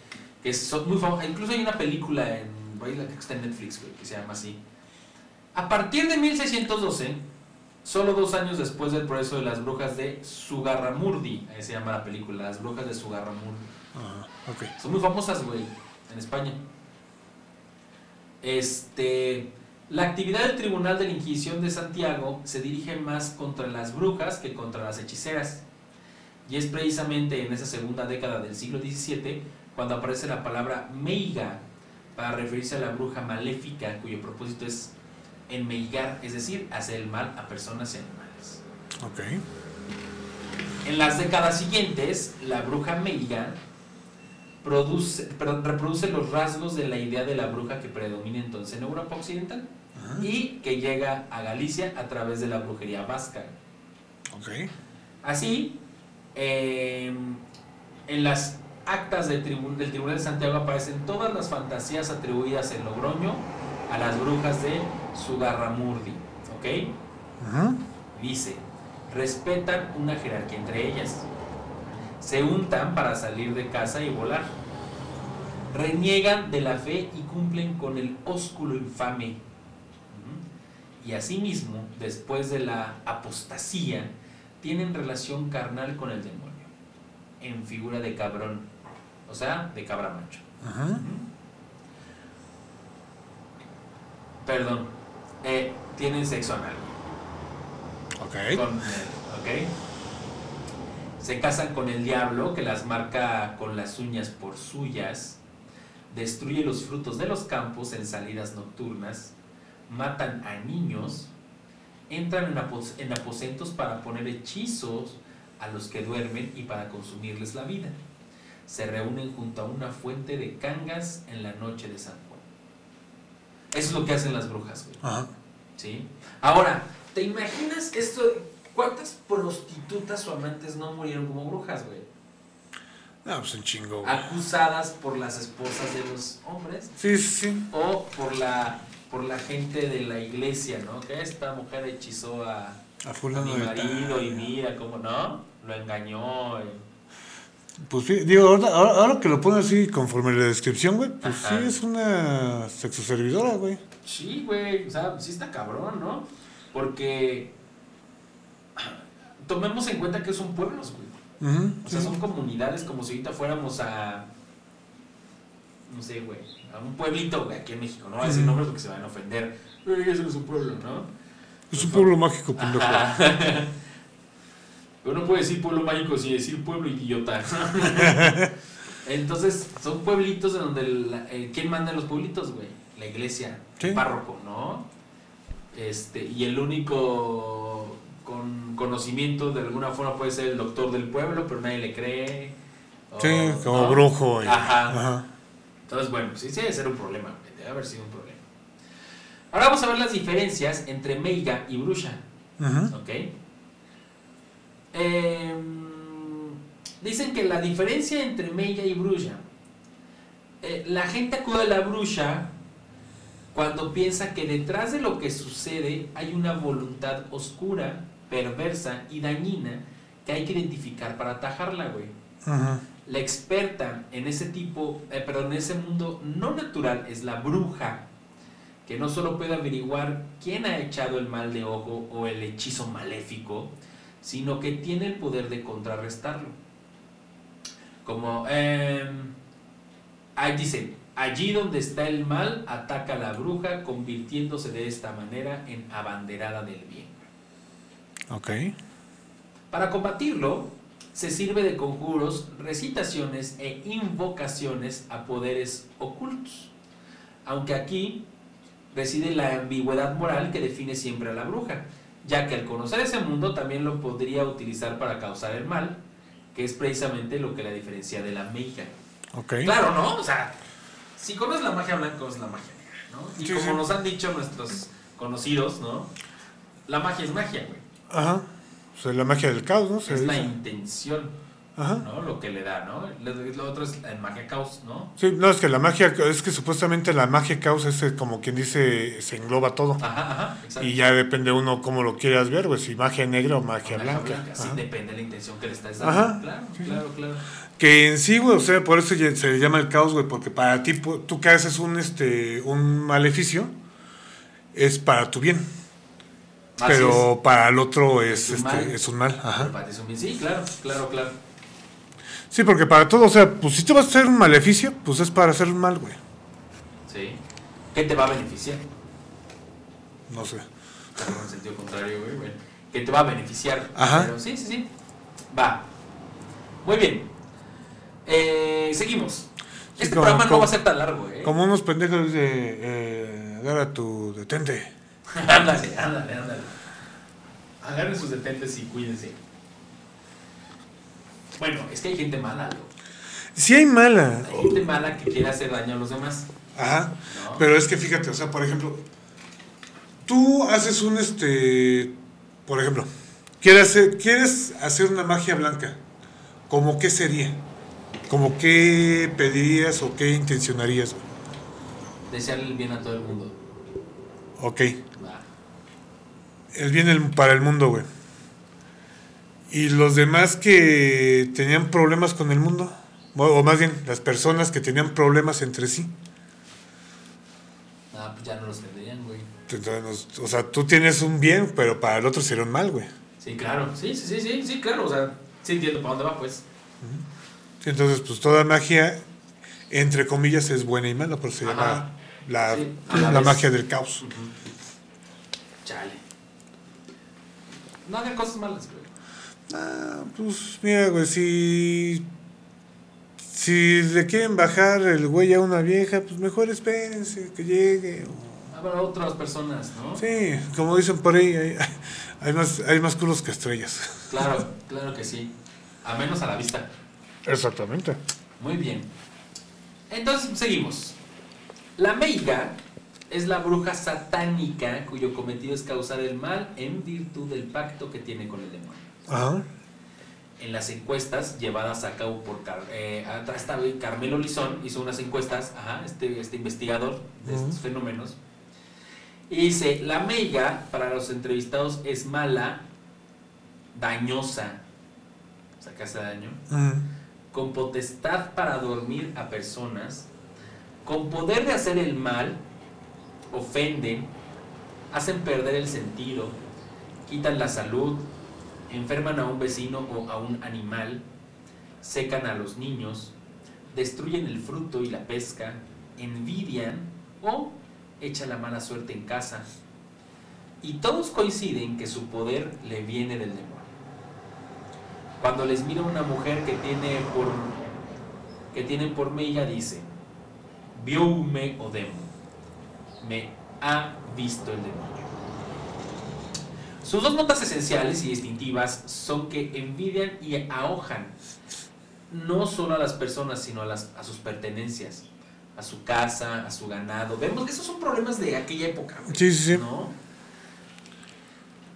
Que es- son muy famosas. Incluso hay una película en. güey, la que está en Netflix, güey, que se llama así. A partir de 1612, solo dos años después del proceso de las brujas de Sugarramurdi, ahí se llama la película, las brujas de Sugarramurdi. Ah. Son muy famosas, güey, en España. Este, la actividad del Tribunal de la Inquisición de Santiago se dirige más contra las brujas que contra las hechiceras. Y es precisamente en esa segunda década del siglo XVII cuando aparece la palabra meiga para referirse a la bruja maléfica cuyo propósito es enmeigar, es decir, hacer el mal a personas y animales. Ok. En las décadas siguientes, la bruja meiga produce, perdón, reproduce los rasgos de la idea de la bruja que predomina entonces en Europa Occidental y que llega a Galicia a través de la brujería vasca. Ok. Así, eh, en las actas del, tribu- del Tribunal de Santiago aparecen todas las fantasías atribuidas en Logroño a las brujas de Sugarramurdi. ¿Ok? Ajá. Dice, respetan una jerarquía entre ellas. Se untan para salir de casa y volar. Reniegan de la fe y cumplen con el ósculo infame. Y asimismo, después de la apostasía, tienen relación carnal con el demonio, en figura de cabrón, o sea, de cabra macho. Ajá. Perdón, eh, tienen sexo anal. Ok. con él, ¿ok? Se casan con el diablo que las marca con las uñas por suyas, destruye los frutos de los campos en salidas nocturnas, matan a niños, entran en, apos- en aposentos para poner hechizos a los que duermen y para consumirles la vida. Se reúnen junto a una fuente de cangas en la noche de San Juan. Eso es lo que hacen las brujas, güey. Ajá. ¿Sí? Ahora, ¿te imaginas esto? ¿Cuántas prostitutas o amantes no murieron como brujas, güey? No, pues un chingo, güey. Acusadas por las esposas de los hombres Sí, sí, sí. o por la por la gente de la iglesia, ¿no? Que esta mujer hechizó a, A a fulano mi marido y mira cómo no, lo engañó. eh. Pues sí, digo, ahora, ahora, ahora que lo pone así conforme la descripción, güey, pues Ajá. sí es una sexoservidora, güey. Sí, güey, o sea, sí está cabrón, ¿no? Porque tomemos en cuenta que son pueblos, güey. O sea, sí. son comunidades como si ahorita fuéramos a. No sé, güey. A un pueblito, güey, aquí en México. No voy a decir nombres porque se van a ofender. No es un pueblo, ¿no? Es un pueblo mágico, pendejo. Pero no puede decir pueblo mágico sin decir pueblo idiota. Entonces, son pueblitos en donde. eh, ¿Quién manda en los pueblitos, güey? La iglesia, Sí. el párroco, ¿no? Este, y el único con conocimiento de alguna forma puede ser el doctor del pueblo, pero nadie le cree. o- Sí, como ¿no? brujo. y- Ajá. Ajá. Entonces, bueno, sí, sí debe ser un problema, güey, debe haber sido un problema. Ahora vamos a ver las diferencias entre meiga y bruja. Ujú. ¿Ok? Em, dicen que la diferencia entre meiga y bruja. eh, la gente acude a la bruja cuando piensa que detrás de lo que sucede hay una voluntad oscura, perversa y dañina que hay que identificar para atajarla, güey. Ajá. La experta en ese tipo, eh, perdón, en ese mundo no natural es la bruja, que no solo puede averiguar quién ha echado el mal de ojo o el hechizo maléfico, sino que tiene el poder de contrarrestarlo. Como, em, ahí dice, allí donde está el mal, ataca a la bruja, convirtiéndose de esta manera en abanderada del bien. Ok. Para combatirlo, se sirve de conjuros, recitaciones e invocaciones a poderes ocultos. Aunque aquí reside la ambigüedad moral que define siempre a la bruja, ya que al conocer ese mundo también lo podría utilizar para causar el mal, que es precisamente lo que la diferencia de la meiga. Ok. Claro, ¿no? O sea, si conoces la magia blanca, es la magia negra, ¿no? Y Sí, como sí. nos han dicho nuestros conocidos, ¿no? La magia es magia, güey. Ajá. O sea, la magia del caos, ¿no? Se Es la dice. intención, Ajá. ¿no? Lo que le da, ¿no? Lo, otro es la magia caos, ¿no? Sí, no, es que la magia, es que supuestamente la magia caos es eh, como quien dice, se engloba todo. Ajá, ajá, exacto. Y ya depende uno cómo lo quieras ver, pues si magia negra o magia Magia blanca. Sí, depende de la intención que le estás dando. Ajá. Claro, Sí, claro, claro. Que en sí, güey, o sea, por eso se le llama el caos, güey, porque para ti, tú que haces un, este, un maleficio, es para tu bien. Pero para el otro es, Es un este, mal. es un mal. Ajá. Para ti es un bien. Sí, claro, claro, claro. Sí, porque para todo, o sea, pues si te vas a hacer un maleficio, pues es para hacer un mal, güey. Sí. ¿Qué te va a beneficiar? No sé. En sentido contrario, güey. güey. Que te va a beneficiar. Ajá. Pero sí, sí, sí. Va. Muy bien. Eh, seguimos. Sí, Este como- programa no como- va a ser tan largo, ¿eh? Como unos pendejos de, eh, agarra tu detente. ándale, ándale, ándale. Agarren sus detentes y cuídense. Bueno, es que hay gente mala, ¿no? Si hay mala. Hay gente mala que quiere hacer daño a los demás. Ajá. ¿no? Pero es que fíjate, o sea, por ejemplo, tú haces un este, por ejemplo, quieres hacer, quieres hacer una magia blanca. ¿Cómo qué sería? ¿Cómo qué pedirías o qué intencionarías? Desearle el bien a todo el mundo. Ok, Va. el bien el- para el mundo, güey. Y los demás que tenían problemas con el mundo, o más bien las personas que tenían problemas entre sí. Ah, pues ya no los tendrían, güey. Entonces, o sea, tú tienes un bien, pero para el otro sería un mal, güey. Sí, claro. Sí, sí, sí, sí, sí, claro. O sea, sí entiendo para dónde va, pues. Sí, Entonces, pues toda magia, entre comillas, es buena y mala, por eso se Ajá. llama la, Sí, la magia del caos. Chale. No hagan cosas malas, güey. Ah, pues mira, güey, si, si le quieren bajar el güey a una vieja, pues mejor espérense que llegue. o- Habrá otras personas, ¿no? Sí, como dicen por ahí, hay, hay más, hay más culos que estrellas. Claro, claro que sí. A menos a la vista. Exactamente. Muy bien. Entonces, seguimos. La Meiga es la bruja satánica cuyo cometido es causar el mal en virtud del pacto que tiene con el demonio. Ajá. En las encuestas llevadas a cabo por Car- eh, Carmelo Lizón, hizo unas encuestas, ajá, este, este investigador de estos fenómenos. Y dice, la meiga para los entrevistados es mala, dañosa, o sea, que hace daño, con potestad para dormir a personas, con poder de hacer el mal, ofenden, hacen perder el sentido, quitan la salud, enferman a un vecino o a un animal, secan a los niños, destruyen el fruto y la pesca, envidian o echan la mala suerte en casa. Y todos coinciden que su poder le viene del demonio. Cuando les mira una mujer que tiene por que tienen por meiga dice, vioume o demo, me ha visto el demonio. Sus dos notas esenciales y distintivas son que envidian y ahojan no solo a las personas, sino a, las, a sus pertenencias, a su casa, a su ganado. Vemos que esos son problemas de aquella época. güey, Sí, sí, sí. ¿no?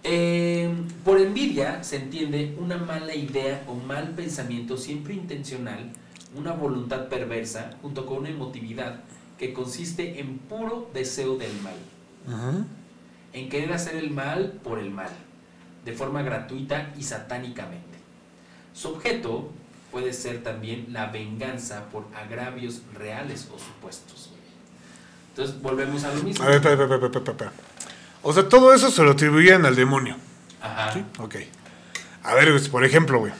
Eh, por envidia se entiende una mala idea o mal pensamiento siempre intencional, una voluntad perversa, junto con una emotividad que consiste en puro deseo del mal Ujú. En querer hacer el mal por el mal, de forma gratuita y satánicamente. Su objeto puede ser también la venganza por agravios reales o supuestos. Entonces volvemos a lo mismo. A ver, espera, espera, espera, espera, espera. O sea, todo eso se lo atribuían al demonio. Ajá. ¿Sí? Ok. A ver, pues, por ejemplo, güey.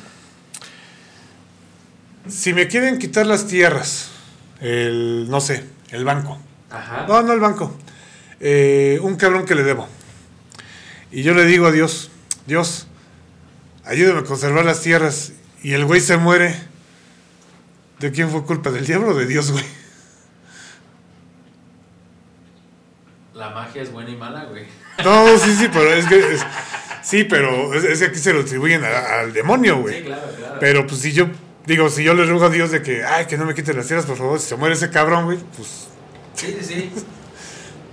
Si me quieren quitar las tierras, el, no sé, el banco. Ajá. No, no el banco. Eh, un cabrón que le debo. Y yo le digo a Dios, Dios, ayúdame a conservar las tierras. Y el güey se muere. ¿De quién fue culpa? ¿Del diablo o de Dios, güey? La magia es buena y mala, güey. No, sí, sí, pero es que. es- sí, pero es, es que aquí se lo atribuyen a- al demonio, güey. Sí, claro, claro. Pero pues si yo. Digo, si yo le ruego a Dios de que, ay, que no me quite las tierras, por favor, si se muere ese cabrón, güey, pues, Sí, sí, sí.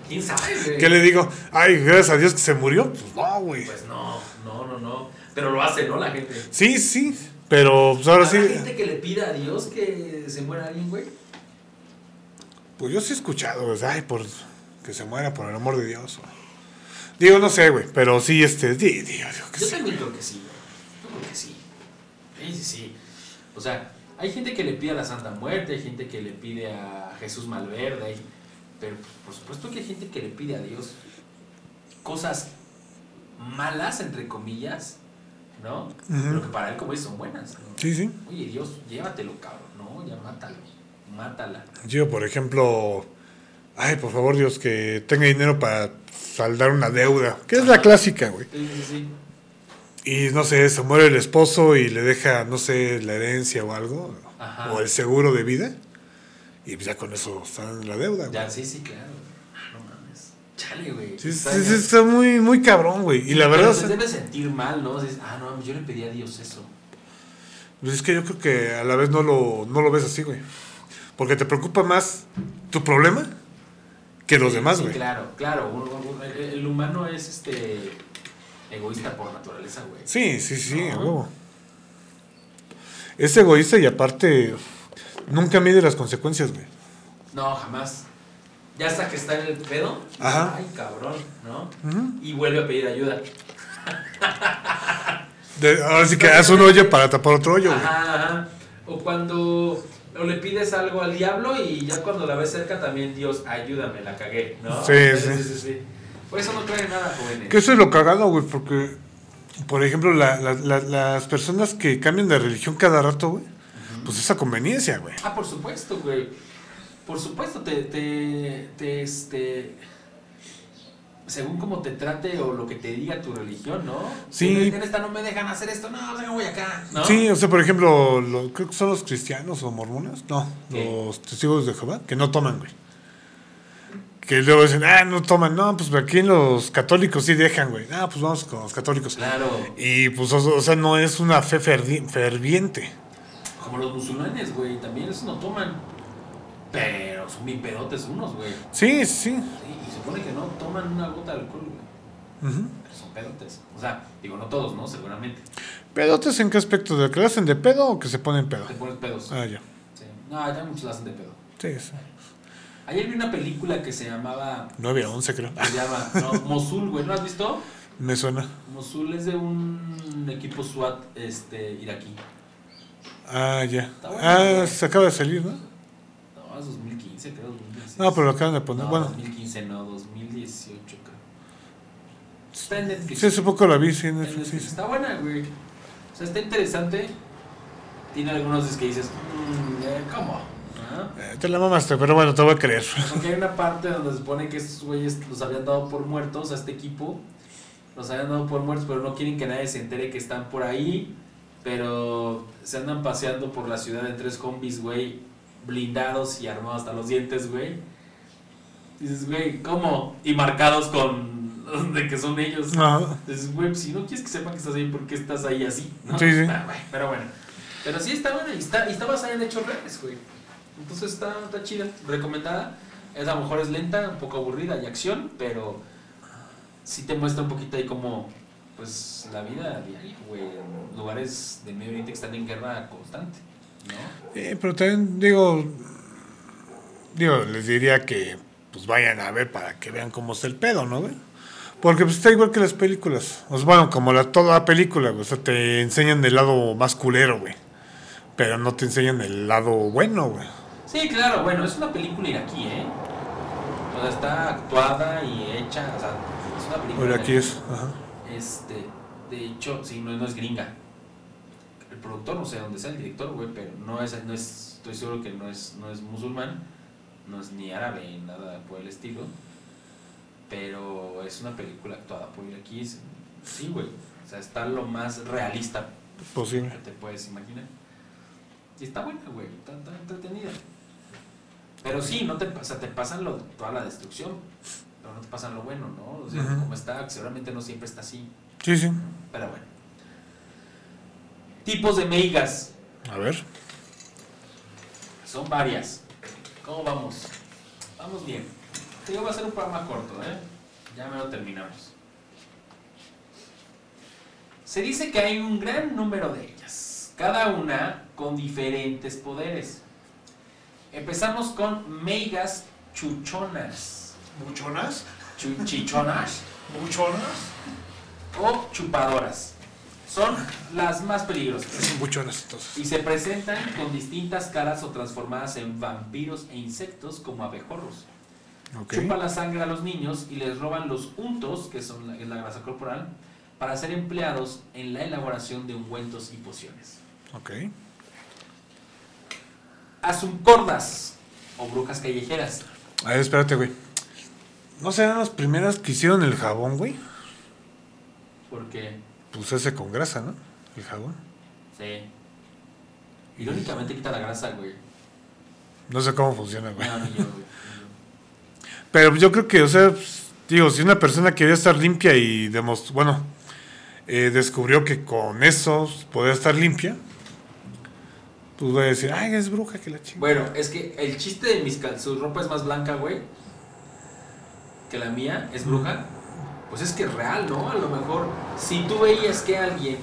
¿Quién sabe, güey? ¿qué le digo? Ay, gracias a Dios que se murió. Pues no, güey. Pues no, no, no, no. Pero lo hace, ¿no? La gente. Sí, sí, pero pues ahora sí. ¿Habrá gente que le pida a Dios que se muera alguien, güey? Pues yo sí he escuchado, pues, ay, por que se muera por el amor de Dios. Digo, no sé, güey, pero sí, este, di- digo que Yo sí. también creo que sí, güey. Yo creo que sí. Sí, sí, sí. O sea, hay gente que le pide a la Santa Muerte, hay gente que le pide a Jesús Malverde, hay- pero por supuesto que hay gente que le pide a Dios cosas malas, entre comillas, ¿no? Pero que para él, como dice, son buenas. ¿no? Sí, sí. Oye, Dios, llévatelo, cabrón, ¿no? Ya mátalo, mátala. Yo, por ejemplo, ay, por favor, Dios, que tenga dinero para saldar una deuda, que es la clásica, güey. Sí, sí, sí. Y no sé, se muere el esposo y le deja, no sé, la herencia o algo, Ajá. o el seguro de vida, y pues ya con eso sale la deuda, güey. Ya, sí, sí, claro. No mames. Chale, güey. Sí, sí, Está- sí, está muy, muy cabrón, güey. Y la Pero verdad, te o sea, debes sentir mal, ¿no? Dices, ah, no, yo le pedí a Dios eso. pues es que yo creo que a la vez no lo, no lo ves así, güey. Porque te preocupa más tu problema que los Sí, demás, sí, güey. claro, claro. un- un- el, el humano es este egoísta por naturaleza, güey. Sí, sí, sí, No. Es egoísta y aparte nunca mide las consecuencias, güey. No, jamás. Ya hasta que está en el pedo. Ajá. Ay, cabrón, ¿no? Y vuelve a pedir ayuda. De- ahora sí que haz un hoyo para tapar otro hoyo, güey. Ajá, ajá. O cuando o le pides algo al diablo y ya cuando la ves cerca también, Dios, ayúdame, la cagué, ¿no? Sí, sí. Por eso no creen nada, jóvenes. Que eso es lo cagado, güey, porque, por ejemplo, la- la- la- las personas que cambian de religión cada rato, güey, pues esa conveniencia, güey. Ah, por supuesto, güey. Por supuesto, te, te, te, este, según como te trate o lo que te diga tu religión, ¿no? Sí. En, en esta no me dejan hacer esto, no, pues me voy acá, ¿no? Sí, o sea, por ejemplo, lo- creo que son los cristianos o mormones, no, ¿Qué? los testigos de Jehová, que no toman, güey. Que luego dicen, ah, no toman, no, pues aquí los católicos sí dejan, güey. Ah, pues vamos con los católicos. Claro, Y pues, o, o sea, no es una fe fervi- ferviente. Como los musulmanes, güey, también esos no toman. Pero son bien pedotes unos, güey. Sí, sí. Sí, y se supone que no toman una gota de alcohol, güey. Pero son pedotes. O sea, digo, no todos, ¿no? Seguramente. ¿Pedotes en qué aspecto? ¿De que lo hacen de pedo o que se ponen pedo? Te pones pedos. Ah, ya. Sí. No, ya muchos la hacen de pedo. Sí, sí. Ayer vi una película que se llamaba 9 a 11, creo. Se llama, no, Mosul, güey, ¿no has visto? Me suena. Mosul es de un equipo SWAT este, iraquí. Ah, ya. Bueno, Ah, se acaba de salir, ¿no? No, es 2015, creo. 2016. No, pero lo acaban de poner. No, bueno, 2015, no, 2018, creo. Está en Netflix. sí, hace poco la vi, sí, en Netflix, Netflix. Está buena, güey. O sea, está interesante. Tiene algunos que dices, mmm, ¿cómo? ¿Ah? Eh, Te la mamaste, pero bueno, te voy a creer. Porque hay una parte donde se supone que estos güeyes los habían dado por muertos a este equipo. Los habían dado por muertos, pero no quieren que nadie se entere que están por ahí. Pero se andan paseando por la ciudad en tres combis, güey, blindados y armados hasta los dientes, güey. Dices, güey, ¿cómo? Y marcados con. de que son ellos. Ajá. Dices, güey, si no quieres que sepan que estás ahí, ¿por qué estás ahí así? ¿no? Sí, sí. Ah, güey, pero bueno. Pero sí está buena y está, y está basada en hechos reales, güey. Entonces está, está chida, recomendada. Es, a lo mejor es lenta, un poco aburrida y acción, pero sí te muestra un poquito ahí como, pues, la vida diaria, güey. En lugares del Medio Oriente que están en guerra constante, ¿no? Eh, pero también digo, digo, les diría que pues vayan a ver para que vean cómo está el pedo, ¿no, güey? Porque pues está igual que las películas. O sea, bueno, como la, toda la película, güey. O sea, te enseñan el lado más culero, güey. Pero no te enseñan el lado bueno, güey. Sí, claro, bueno, es una película iraquí, ¿eh? O sea, está actuada y hecha, o sea, es una película iraquí. es, ajá. Este, de hecho, sí, no, no es gringa. El productor, no sé dónde sea el director, güey, pero no es, no es, estoy seguro que no es, no es musulmán, no es ni árabe, nada por el estilo. Pero es una película actuada por iraquíes. Sí, güey. O sea, está lo más realista Posible. que te puedes imaginar. Y está buena, güey, está, está entretenida. Pero sí, no te, o sea, te pasan lo, toda la destrucción. Pero no te pasan lo bueno, ¿no? O sea, Ujú. como está, seguramente no siempre está así. Sí, sí. Pero bueno. Tipos de meigas. A ver. Son varias. ¿Cómo vamos? Vamos bien. Digo, va a ser un programa corto, ¿eh? Ya me lo terminamos. Se dice que hay un gran número de ellas, cada una con diferentes poderes. Empezamos con meigas chuchonas, ¿Muchonas? chu- chichonas ¿Muchonas? o chupadoras. Son las más peligrosas. Son buchonas entonces. Y se presentan con distintas caras o transformadas en vampiros e insectos como abejorros. Ok. Chupan la sangre a los niños y les roban los untos, que son la, es la grasa corporal, para ser empleados en la elaboración de ungüentos y pociones. Ok. Azuncordas o brujas callejeras. A ver, espérate, güey. ¿No serán las primeras que hicieron el jabón, güey? Porque, Pues ese con grasa, ¿no? El jabón. sí. Irónicamente quita la grasa, güey. No sé cómo funciona, güey. No, ni yo, güey. Pero yo creo que, o sea, digo, si una persona quería estar limpia y demostró, bueno, eh, descubrió que con eso podía estar limpia, pues voy a decir, ay, es bruja que la chinga. Bueno, es que el chiste de mis cal su ropa es más blanca, güey, que la mía, es bruja. Pues es que es real, ¿no? A lo mejor, si tú veías que alguien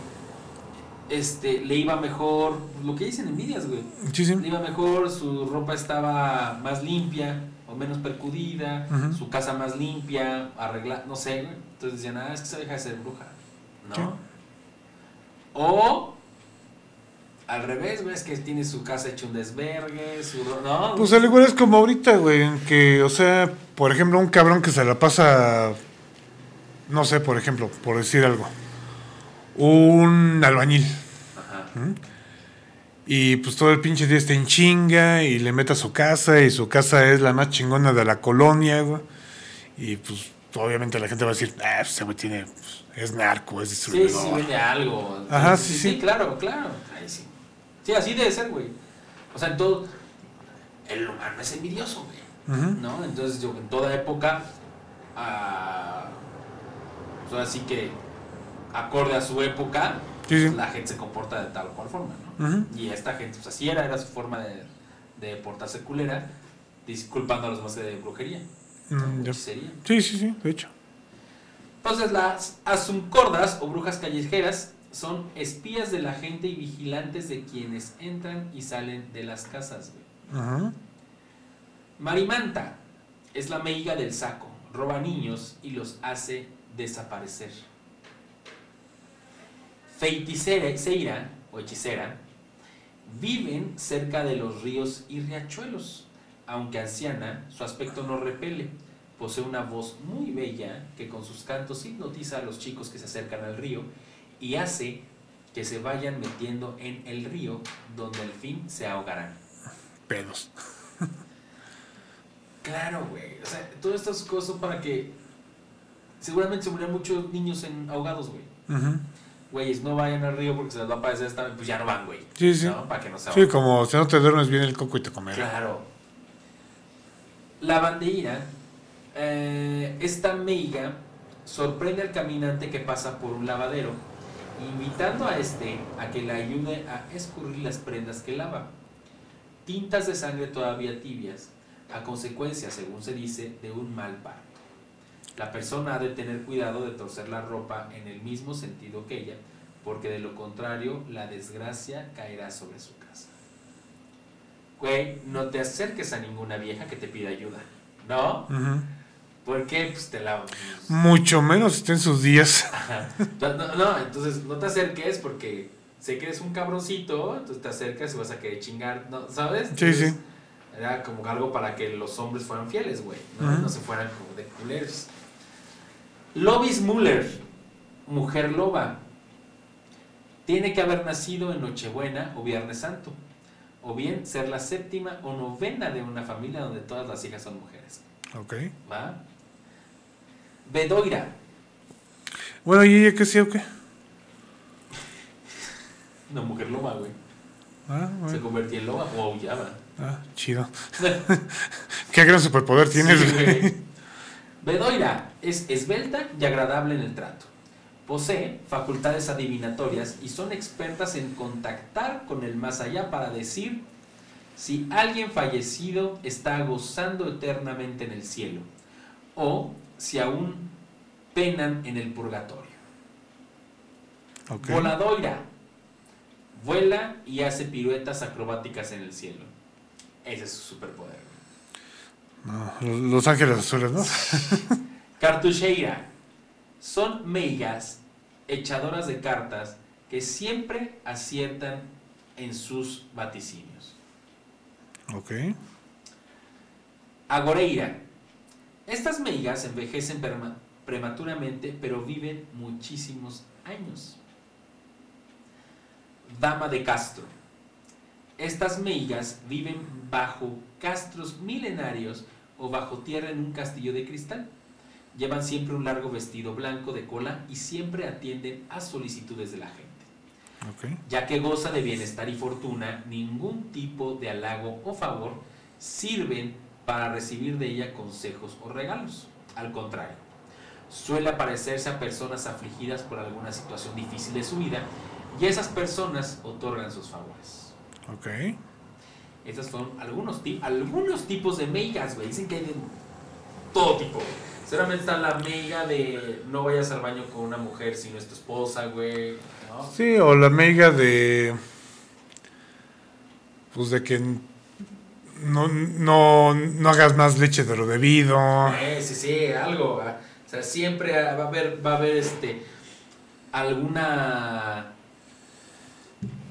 este, le iba mejor, lo que dicen envidias, güey, Sí, sí. le iba mejor, su ropa estaba más limpia o menos percudida, Ujú. su casa más limpia, arreglada, no sé, güey. Entonces decían, ah, es que se deja de ser bruja, ¿no? Sí. O al revés, güey, es que tiene su casa hecha un desvergue, su... No, Pues al igual es como ahorita, güey, en que, o sea, por ejemplo, un cabrón que se la pasa, no sé, por ejemplo, por decir algo, un albañil, Ajá. y pues todo el pinche día está en chinga, y le mete a su casa, y su casa es la más chingona de la colonia, güey, y pues obviamente la gente va a decir, ah, pues, ese güey tiene, pues, es narco, es Sí, distribuidor. sí, vende algo. Ajá, sí, sí, sí, sí. claro, claro. Ay, sí. Sí, así debe ser, güey. O sea, en todo... El humano es envidioso, güey. ¿No? Entonces, yo en toda época, ah, pues que acorde a su época, Sí, sí. la gente se comporta de tal o cual forma, ¿no? Y esta gente, pues así era, era su forma de, de portarse culera, disculpando a los demás de brujería, Mm. Sí, sí, sí, de hecho. Entonces, las azuncordas o brujas callejeras son espías de la gente y vigilantes de quienes entran y salen de las casas, güey. Ujú. Marimanta es la meiga del saco, roba niños y los hace desaparecer. Feiticeira o hechicera viven cerca de los ríos y riachuelos. Aunque anciana, su aspecto no repele. Posee una voz muy bella que con sus cantos hipnotiza a los chicos que se acercan al río y hace que se vayan metiendo en el río donde al fin se ahogarán. Pedos. Claro, güey. O sea, todas estas cosas para que. Seguramente se murieron muchos niños en ahogados, güey. Ujú. Güeyes, no vayan al río porque se les va a aparecer esta. Pues ya no van, güey. Sí, sí. ¿No? Para que no se Sí, como si no te duermes bien el coco y te comerá. Claro. La bandeira, eh, esta meiga, sorprende al caminante que pasa por un lavadero, invitando a este a que le ayude a escurrir las prendas que lava. Tintas de sangre todavía tibias, a consecuencia, según se dice, de un mal parto. La persona ha de tener cuidado de torcer la ropa en el mismo sentido que ella, porque de lo contrario la desgracia caerá sobre su casa. Güey, no te acerques a ninguna vieja que te pida ayuda, ¿no? Porque pues te la... Mucho menos está en sus días. No, no, no, entonces no te acerques porque sé que eres un cabroncito, entonces te acercas y vas a querer chingar, ¿no? ¿sabes? Sí, Entonces, sí. Era como algo para que los hombres fueran fieles, güey, ¿no? Se fueran como de culeros. Lovis Muller, mujer loba, tiene que haber nacido en Nochebuena o Viernes Santo, o bien ser la séptima o novena de una familia donde todas las hijas son mujeres, Ok. ¿va? Bedoira, Bueno, ¿y ella qué sí o qué? una mujer loba, güey. Ah, Se convertía en loba o aullaba. Ah, chido. Qué gran superpoder tienes, Sí. Bedoira es esbelta y agradable en el trato. Posee facultades adivinatorias y son expertas en contactar con el más allá para decir si alguien fallecido está gozando eternamente en el cielo o si aún penan en el purgatorio. Ok. Voladoira. Vuela y hace piruetas acrobáticas en el cielo. Ese es su superpoder. No, los- ángeles azules, ¿no? Cartucheira. Son meigas echadoras de cartas que siempre aciertan en sus vaticinios. Ok. Agoreira. Estas meigas envejecen prematuramente, pero viven muchísimos años. Dama de Castro. Estas meigas viven bajo castros milenarios o bajo tierra en un castillo de cristal. Llevan siempre un largo vestido blanco de cola y siempre atienden a solicitudes de la gente. Ya que goza de bienestar y fortuna, ningún tipo de halago o favor sirven para recibir de ella consejos o regalos. Al contrario, suele aparecerse a personas afligidas por alguna situación difícil de su vida y esas personas otorgan sus favores. Ok. Estos son algunos, algunos tipos de meigas, güey. Dicen que hay de todo tipo. Seguramente está la meiga de no vayas al baño con una mujer si no es tu esposa, güey. ¿no? Sí, o la mega de. Pues de que no, no, no hagas más leche de lo debido. Eh, sí, sí, algo. ¿va? O sea, siempre va a haber, va a haber este alguna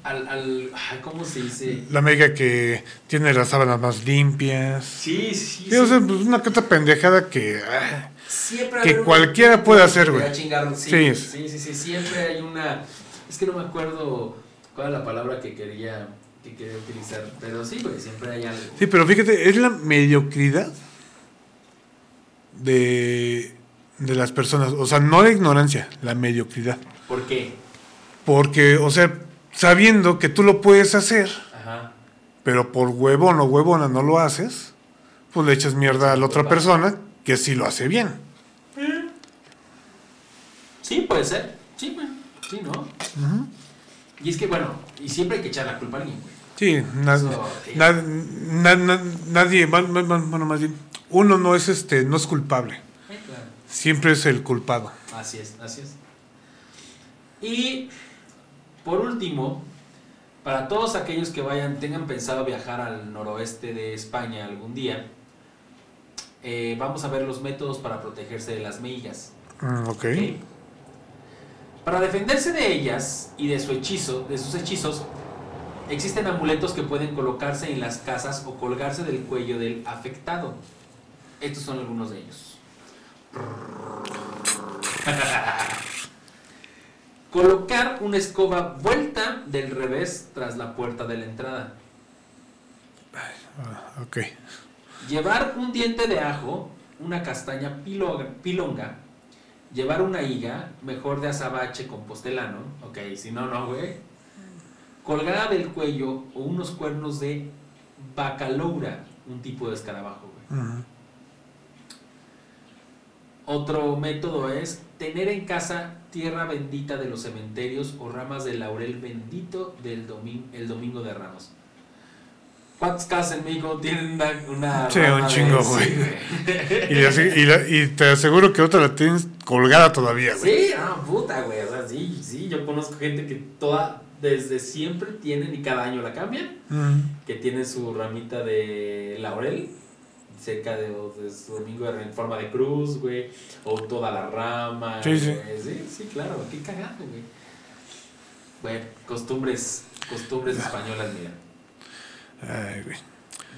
al, al ¿cómo se dice? La mega que tiene las sábanas más limpias. Sí, sí, Sí, o sea, pues una cata pendejada que. ah, Siempre que cualquiera puede hacer, güey. Sí, Sí. sí, sí, siempre hay una es que no me acuerdo cuál es la palabra que quería que quería utilizar, pero sí, güey, siempre hay algo. Sí, pero fíjate, es la mediocridad de, de las personas. O sea, no la ignorancia, la mediocridad. ¿Por qué? Porque, o sea, sabiendo que tú lo puedes hacer, Ajá. pero por huevón o huevona no lo haces, pues le echas mierda a la otra persona que sí lo hace bien. Sí, puede ser. Sí, güey. Sí, ¿no? Y es que bueno, y siempre hay que echar la culpa a alguien, güey. Sí, Eso, nadie, man- bueno, más bien, uno no es este, no es culpable, claro. siempre es el culpado. Así es, así es. Y por último, para todos aquellos que vayan, tengan pensado viajar al noroeste de España algún día, eh, vamos a ver los métodos para protegerse de las meigas. Mm, ok. ¿ok? Para defenderse de ellas y de su hechizo, de sus hechizos, existen amuletos que pueden colocarse en las casas o colgarse del cuello del afectado. Estos son algunos de ellos. Colocar una escoba vuelta del revés tras la puerta de la entrada. Ah, ok. Llevar un diente de ajo, una castaña pilo- pilonga, llevar una higa, mejor de azabache con postelano, ok, si no, no, güey. Colgada del cuello o unos cuernos de bacaloura, un tipo de escarabajo, güey. Otro método es tener en casa tierra bendita de los cementerios o ramas de laurel bendito del domin- el domingo de Ramos. ¿Cuántas casas en México tienen una, una Sí, rama un chingo, güey. Y, así- y la- y te aseguro que otra la tienes colgada todavía, güey. Sí, no, puta, güey. O sea, sí, sí, yo conozco gente que toda, desde siempre tienen y cada año la cambian, que tienen su ramita de laurel cerca de, de su domingo en forma de cruz, güey, o toda la rama. Sí, sí. güey. sí, sí, claro, qué cagado, güey. Bueno, costumbres, costumbres españolas, mira. Ay, güey.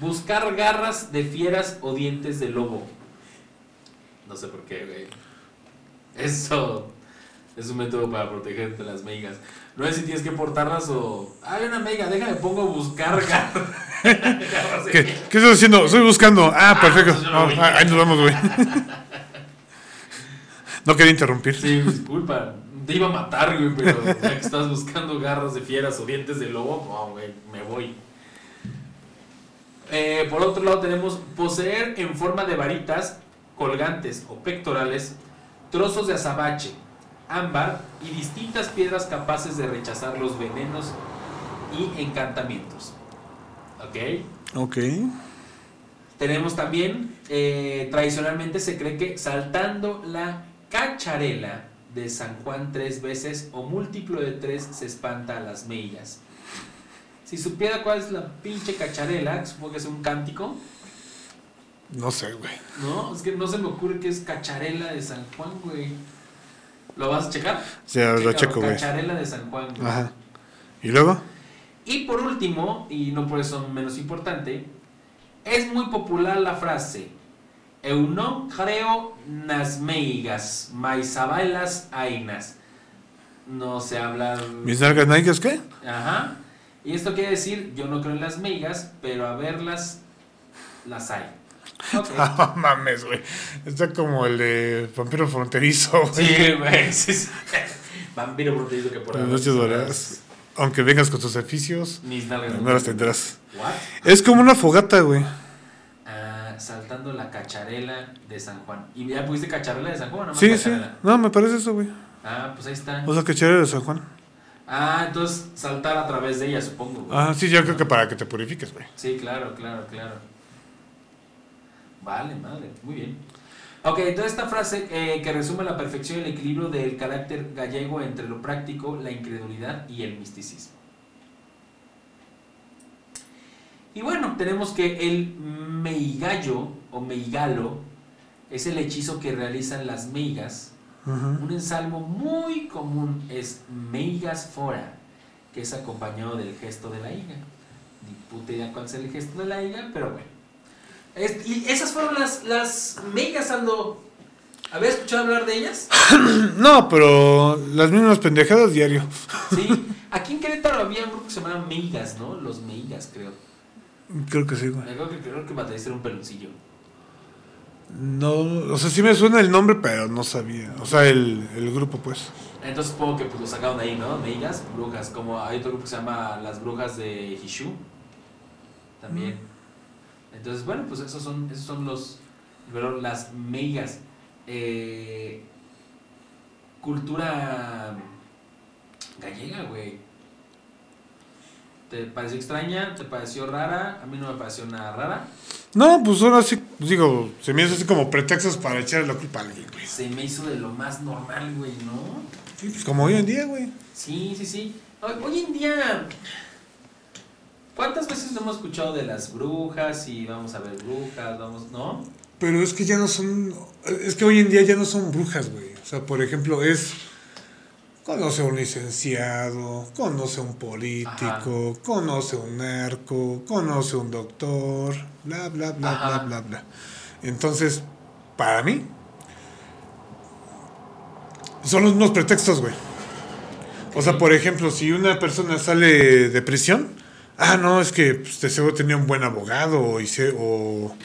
Buscar garras de fieras o dientes de lobo. No sé por qué, güey. Eso es un método para protegerte de las meigas. No es si tienes que portarlas o. Hay una meiga, déjame pongo a buscar ¿Qué, fiera". ¿Qué estás haciendo? Estoy buscando. Ah, perfecto. pues yo No, voy. ah, ahí nos vamos, güey. No quería interrumpir. Sí, disculpa. Te iba a matar, güey, pero ya que estás buscando garras de fieras o dientes de lobo, no, güey, me voy. Eh, por otro lado tenemos poseer en forma de varitas colgantes o pectorales, trozos de azabache, ámbar y distintas piedras capaces de rechazar los venenos y encantamientos. ¿Ok? Ok. Tenemos también, eh, tradicionalmente se cree que saltando la cacharela de San Juan tres veces o múltiplo de tres se espanta a las mellas. Si supiera cuál es la pinche cacharela, supongo que es un cántico, No sé, güey. ¿no? Es que no se me ocurre que es cacharela de San Juan, güey. ¿Lo vas a checar? Lo Chécalo, checo, güey. Cacharela de San Juan. güey. Ajá. ¿Y luego? Y por último, y no por eso menos importante, es muy popular la frase Eu no creo nas meigas, mais abalas ainas. No se habla... ¿Mis nalgas nalgas qué? Ajá. Y esto quiere decir, yo no creo en las meigas, pero a verlas, las hay. Ok. No mames, güey. Está como el de Vampiro Fronterizo, güey. Sí, güey. Sí, sí. Vampiro proteico que por ahí. noches doradas. Aunque vengas con tus oficios, Mis nalgas. no las tendrás. What? Es como una fogata, güey. Ah, saltando la cacharela de San Juan. ¿Y ya pusiste cacharela de San Juan o más Sí, sí. cacharela? No, me parece eso, güey. Ah, pues ahí está. O sea, chévere de San Juan. Ah, entonces saltar a través de ella, supongo. güey. Ah, sí, yo creo que para que te purifiques, güey. Sí, claro, claro, claro. Vale, madre, muy bien. Ok, entonces esta frase eh, que resume la perfección el equilibrio del carácter gallego entre lo práctico, la incredulidad y el misticismo. Y bueno, tenemos que el meigallo o meigalo es el hechizo que realizan las meigas un ensalmo muy común es meigas fora, que es acompañado del gesto de la higa. Ni puta idea cuál es el gesto de la higa, pero bueno. Es- y esas fueron las, las meigas, Aldo. ¿Habías escuchado hablar de ellas? No, pero las mismas pendejadas diario. Sí. Aquí en Querétaro había un grupo que se llamaba Meigas, ¿no? Los Meigas, creo. Creo que sí, güey. Creo que, creo que baterista era un peloncillo. No, o sea, sí me suena el nombre, pero no sabía. O sea, el, el grupo, pues. Entonces supongo que pues, lo sacaron de ahí, ¿no? Meigas, brujas. Como hay otro grupo que se llama Las Brujas de Hishu. También. Entonces, bueno, pues esos son, esos son los. pero las meigas. Eh, cultura gallega, güey. ¿Te pareció extraña? ¿Te pareció rara? A mí no me pareció nada rara. No, pues ahora sí, digo, se me hace así como pretextos para echarle la culpa a alguien, güey. Se me hizo de lo más normal, güey, ¿no? Sí, pues como hoy en día, güey. Sí, sí, sí. Hoy, hoy en día, ¿cuántas veces no hemos escuchado de las brujas y vamos a ver brujas, vamos, ¿no? Pero es que ya no son. Es que hoy en día ya no son brujas, güey. O sea, por ejemplo, es. Conoce a un licenciado, conoce a un político, conoce a un narco, conoce a un doctor, bla, bla, bla, Ajá. bla, bla, bla. Entonces, para mí, son los mismos pretextos, güey. O sea, por ejemplo, si una persona sale de prisión, ah, no, es que pues, de seguro tenía un buen abogado o, hice- o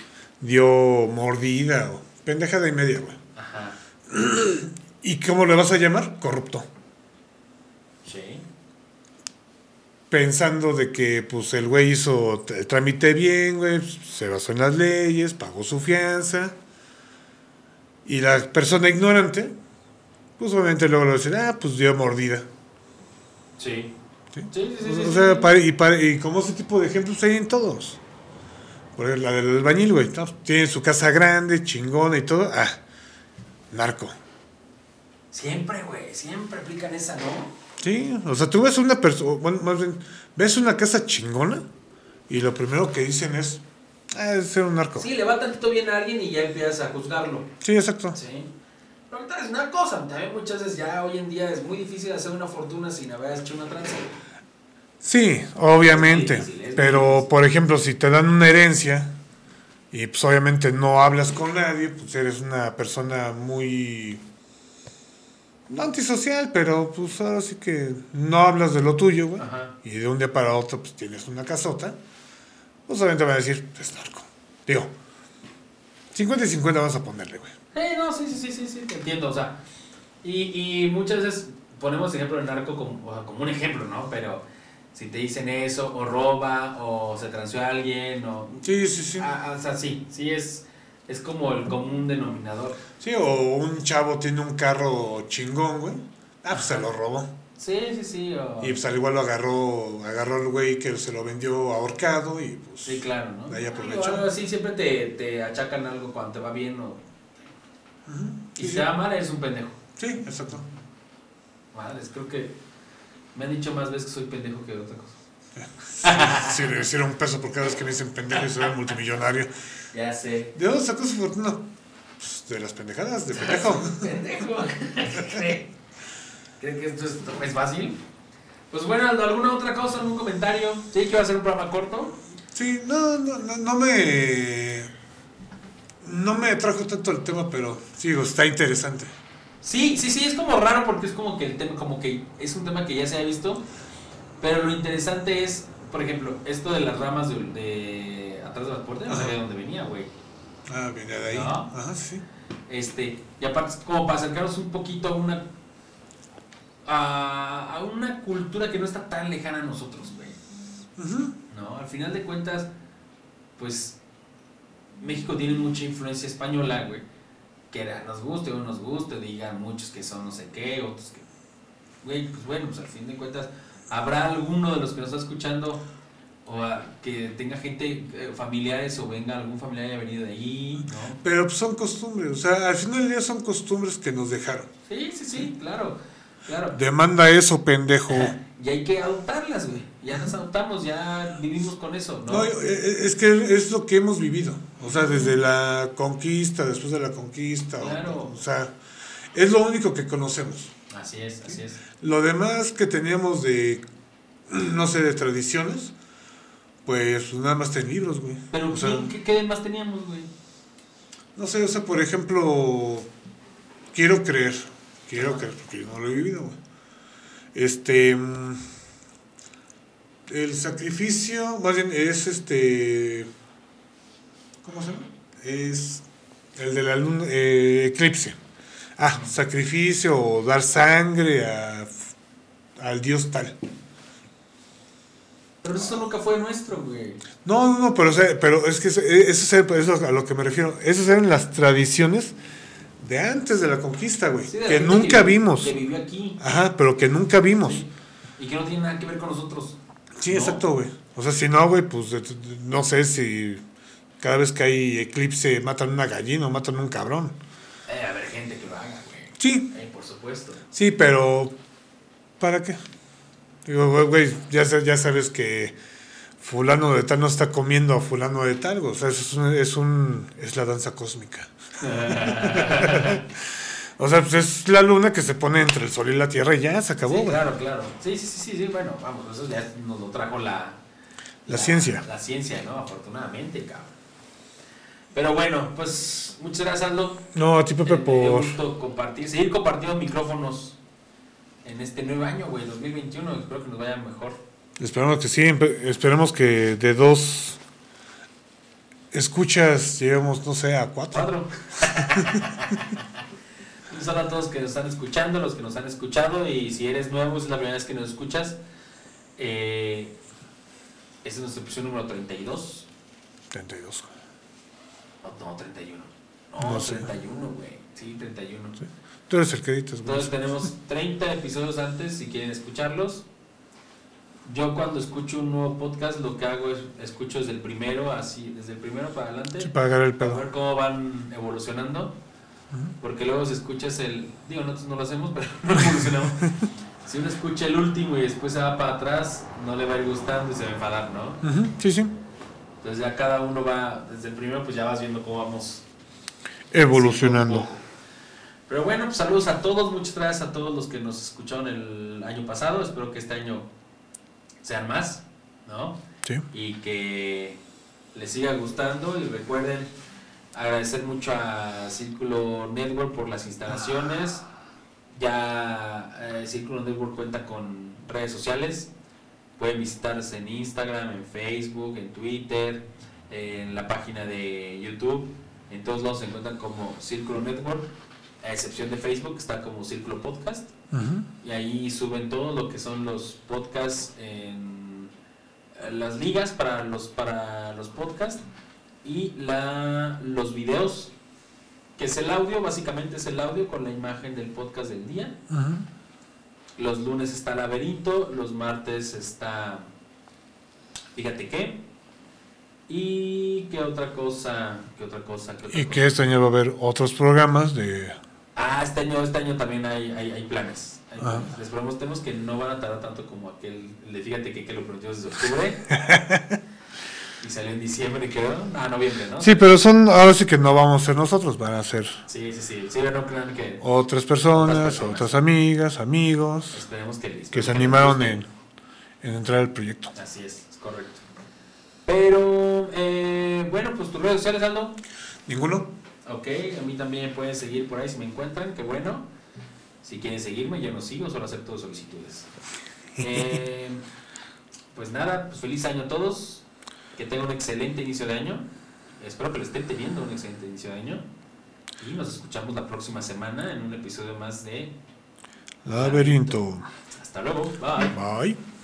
dio mordida o pendejada y media, güey. Ajá. ¿Y cómo le vas a llamar? Corrupto. Sí. Pensando de que pues el güey hizo el trámite bien, güey, se basó en las leyes, pagó su fianza. Y la persona ignorante, pues obviamente luego le va a decir, ah, pues dio mordida. Sí. ¿Sí? Sí, sí, sí, sí, o sí. sea, pare- y, pare- y como ese tipo de ejemplos hay en todos. Por ejemplo, la del albañil, güey, ¿no? tiene su casa grande, chingona y todo. Ah, narco. Siempre, güey, siempre aplican esa, ¿no? Sí, o sea, tú ves una persona, bueno, más bien, ves una casa chingona y lo primero que dicen es, ah, es ser un narco. Sí, le va tantito bien a alguien y ya empiezas a juzgarlo. Sí, exacto. Sí. Pero ahorita es una cosa, también muchas veces ya hoy en día es muy difícil hacer una fortuna sin haber hecho una tranza. Sí, obviamente. Difícil, Pero, por ejemplo, si te dan una herencia y pues obviamente no hablas con nadie, pues eres una persona muy... No antisocial, pero pues ahora sí que no hablas de lo tuyo, güey. Ajá. Y de un día para otro pues tienes una casota. Pues obviamente van a decir, es narco. Digo, 50 y 50 vas a ponerle, güey. Eh, no, sí, sí, sí, sí, sí, te entiendo, o sea, y, y muchas veces ponemos ejemplo del narco como, como un ejemplo, ¿no? Pero si te dicen eso, o roba, o se transeó a alguien, o... Sí, sí, sí. Ah, ah, o sea, sí, sí es es como el común denominador. Sí, o un chavo tiene un carro chingón, güey. Ah, pues se lo robó. Sí, sí, sí. o- Y pues al igual lo agarró, agarró el güey que se lo vendió ahorcado y pues... Sí, claro, ¿no? Ahí Sí, aprovechó. o algo así, siempre te, te achacan algo cuando te va bien o... Y sí, si sí. te va mal, eres un pendejo. Sí, exacto. Madres, creo que me han dicho más veces que soy pendejo que otra cosa. Si le hiciera un peso por cada vez que me dicen pendejo y soy multimillonario. Ya sé. ¿De dónde sacó su fortuna? Pues de las pendejadas, de pendejo. Pendejo. ¿Cree cree que esto es, es fácil? Pues bueno, ¿alguna otra cosa, algún comentario? Sí, que va a ser un programa corto. Sí, no, no, no, no me... No me atrajo tanto el tema, pero sí, está interesante. Sí, sí, sí, es como raro porque es como que el tema, como que es un tema que ya se ha visto. Pero lo interesante es, por ejemplo, esto de las ramas de, de atrás de las puertas, no sabía de dónde venía, güey. Ah, viene de ahí. ¿No? Ajá, sí. Este, y aparte, es como para acercarnos un poquito a una a, a una cultura que no está tan lejana a nosotros, güey. Ujú. ¿No? Al final de cuentas, pues México tiene mucha influencia española, güey. Que era, nos guste o no nos guste, digan muchos que son no sé qué, otros que. Güey, pues bueno, pues al fin de cuentas, habrá alguno de los que nos está escuchando o a- que tenga gente, eh, familiares o venga algún familiar haya venido de ahí, ¿no? Pero pues, son costumbres, o sea, al final del día son costumbres que nos dejaron. Sí, sí, sí, claro, claro. Demanda eso, pendejo. Y hay que adoptarlas, güey. Ya las adoptamos, ya vivimos con eso, ¿no? No, eh, eh, es que es lo que hemos vivido. O sea, desde la conquista, después de la conquista. Claro. O, sea, es lo único que conocemos. Así es, así es. Lo demás que teníamos de, no sé, de tradiciones, pues nada más en libros, güey. Pero O sea, ¿qué, qué, qué más teníamos, güey? no sé, o sea, por ejemplo, quiero creer, quiero creer, porque yo no lo he vivido, güey. Este, mm, el sacrificio, más bien es este, ¿cómo se llama? Es el de la luna, eh, eclipse. Ah, sacrificio o dar sangre a, al dios tal. Pero eso nunca fue nuestro, güey. No, no, no, pero, o sea, pero es que eso, eso es eso es a lo que me refiero. Esas eran las tradiciones de antes de la conquista, güey. Sí, que nunca vi- vimos. Que vivió aquí. Ajá, pero que nunca vimos. Sí. Y que no tiene nada que ver con nosotros. Sí, ¿no? exacto, güey. O sea, si no, güey, pues no sé si cada vez que hay eclipse matan una gallina o matan un cabrón. Eh, a ver, gente que lo haga, güey. Sí, Eh, por supuesto. sí, pero ¿para qué? Digo, güey, ya, ya sabes que fulano de tal no está comiendo a fulano de tal, o sea, eso es, un, es, un, es la danza cósmica. O sea, pues es la luna que se pone entre el sol y la tierra y ya se acabó, sí, güey. claro, claro. Sí, sí, sí, sí, sí, bueno, vamos, eso ya nos lo trajo la... La ciencia. La ciencia, ¿no? Afortunadamente, cabrón. Pero bueno, pues muchas gracias, Aldo. No, a ti, Pepe, Eh, por... gusto compartir, seguir compartiendo micrófonos en este nuevo año, güey, 2021. Espero que nos vaya mejor. Esperamos que sí, esperemos que de dos escuchas lleguemos, no sé, a cuatro. Cuatro. Un saludo a todos que nos están escuchando, los que nos han escuchado. Y si eres nuevo, es la primera vez que nos escuchas. Eh, este es nuestro episodio número 32. 32. No, no 31. No, No sé. 31, güey. Sí, 31. Sí. Tú eres el que editas, güey. Entonces tenemos 30 episodios antes si quieren escucharlos. Yo cuando escucho un nuevo podcast lo que hago es escucho desde el primero, así, desde el primero para adelante. Sí, para el para ver cómo van evolucionando. Porque luego si escuchas el. Digo, nosotros no lo hacemos, pero no evolucionamos. si uno escucha el último y después se va para atrás, no le va a ir gustando y se va a enfadar, ¿no? Sí, sí. Entonces ya cada uno va. Desde el primero, pues ya vas viendo cómo vamos. Evolucionando. Pero bueno, pues saludos a todos. Muchas gracias a todos los que nos escucharon el año pasado. Espero que este año sean más, ¿no? Sí. y que les siga gustando y recuerden agradecer mucho a Círculo Network por las instalaciones. Ya eh, Círculo Network cuenta con redes sociales. Pueden visitarse en Instagram, en Facebook, en Twitter en la página de YouTube. En todos lados se encuentran como Círculo Network a excepción de Facebook está como Círculo Podcast Y ahí suben todo lo que son los podcasts en las ligas para los para los podcasts y la, los videos, que es el audio, básicamente es el audio con la imagen del podcast del día. Los lunes está Laberinto, los martes está. Fíjate qué. Y qué otra cosa, qué otra cosa, qué otra Y cosa? que este año va a haber otros programas de... Ah, este año, este año también hay, hay, hay planes. Hay Ah. Les prometemos que no van a tardar tanto como aquel, de fíjate que, que lo prometimos desde octubre. y salió en diciembre y quedó. Ah, noviembre, ¿no? Sí, pero son, ahora sí que no vamos a ser nosotros, van a ser Sí, sí, sí. Sí, no crean que. otras personas, Otras personas. otras amigas, amigos, Esperemos que les que se animaron en, en entrar al proyecto. Así es, es correcto. Pero, eh, bueno, pues tus redes sociales, Aldo. ¿Ninguno? Ok, a mí también me pueden seguir por ahí si me encuentran, qué bueno. Si quieren seguirme, yo no sigo, solo acepto solicitudes. Eh, pues nada, pues feliz año a todos. Que tengan un excelente inicio de año. Espero que lo estén teniendo un excelente inicio de año. Y nos escuchamos la próxima semana en un episodio más de Laberinto. Hasta luego. Bye. Bye.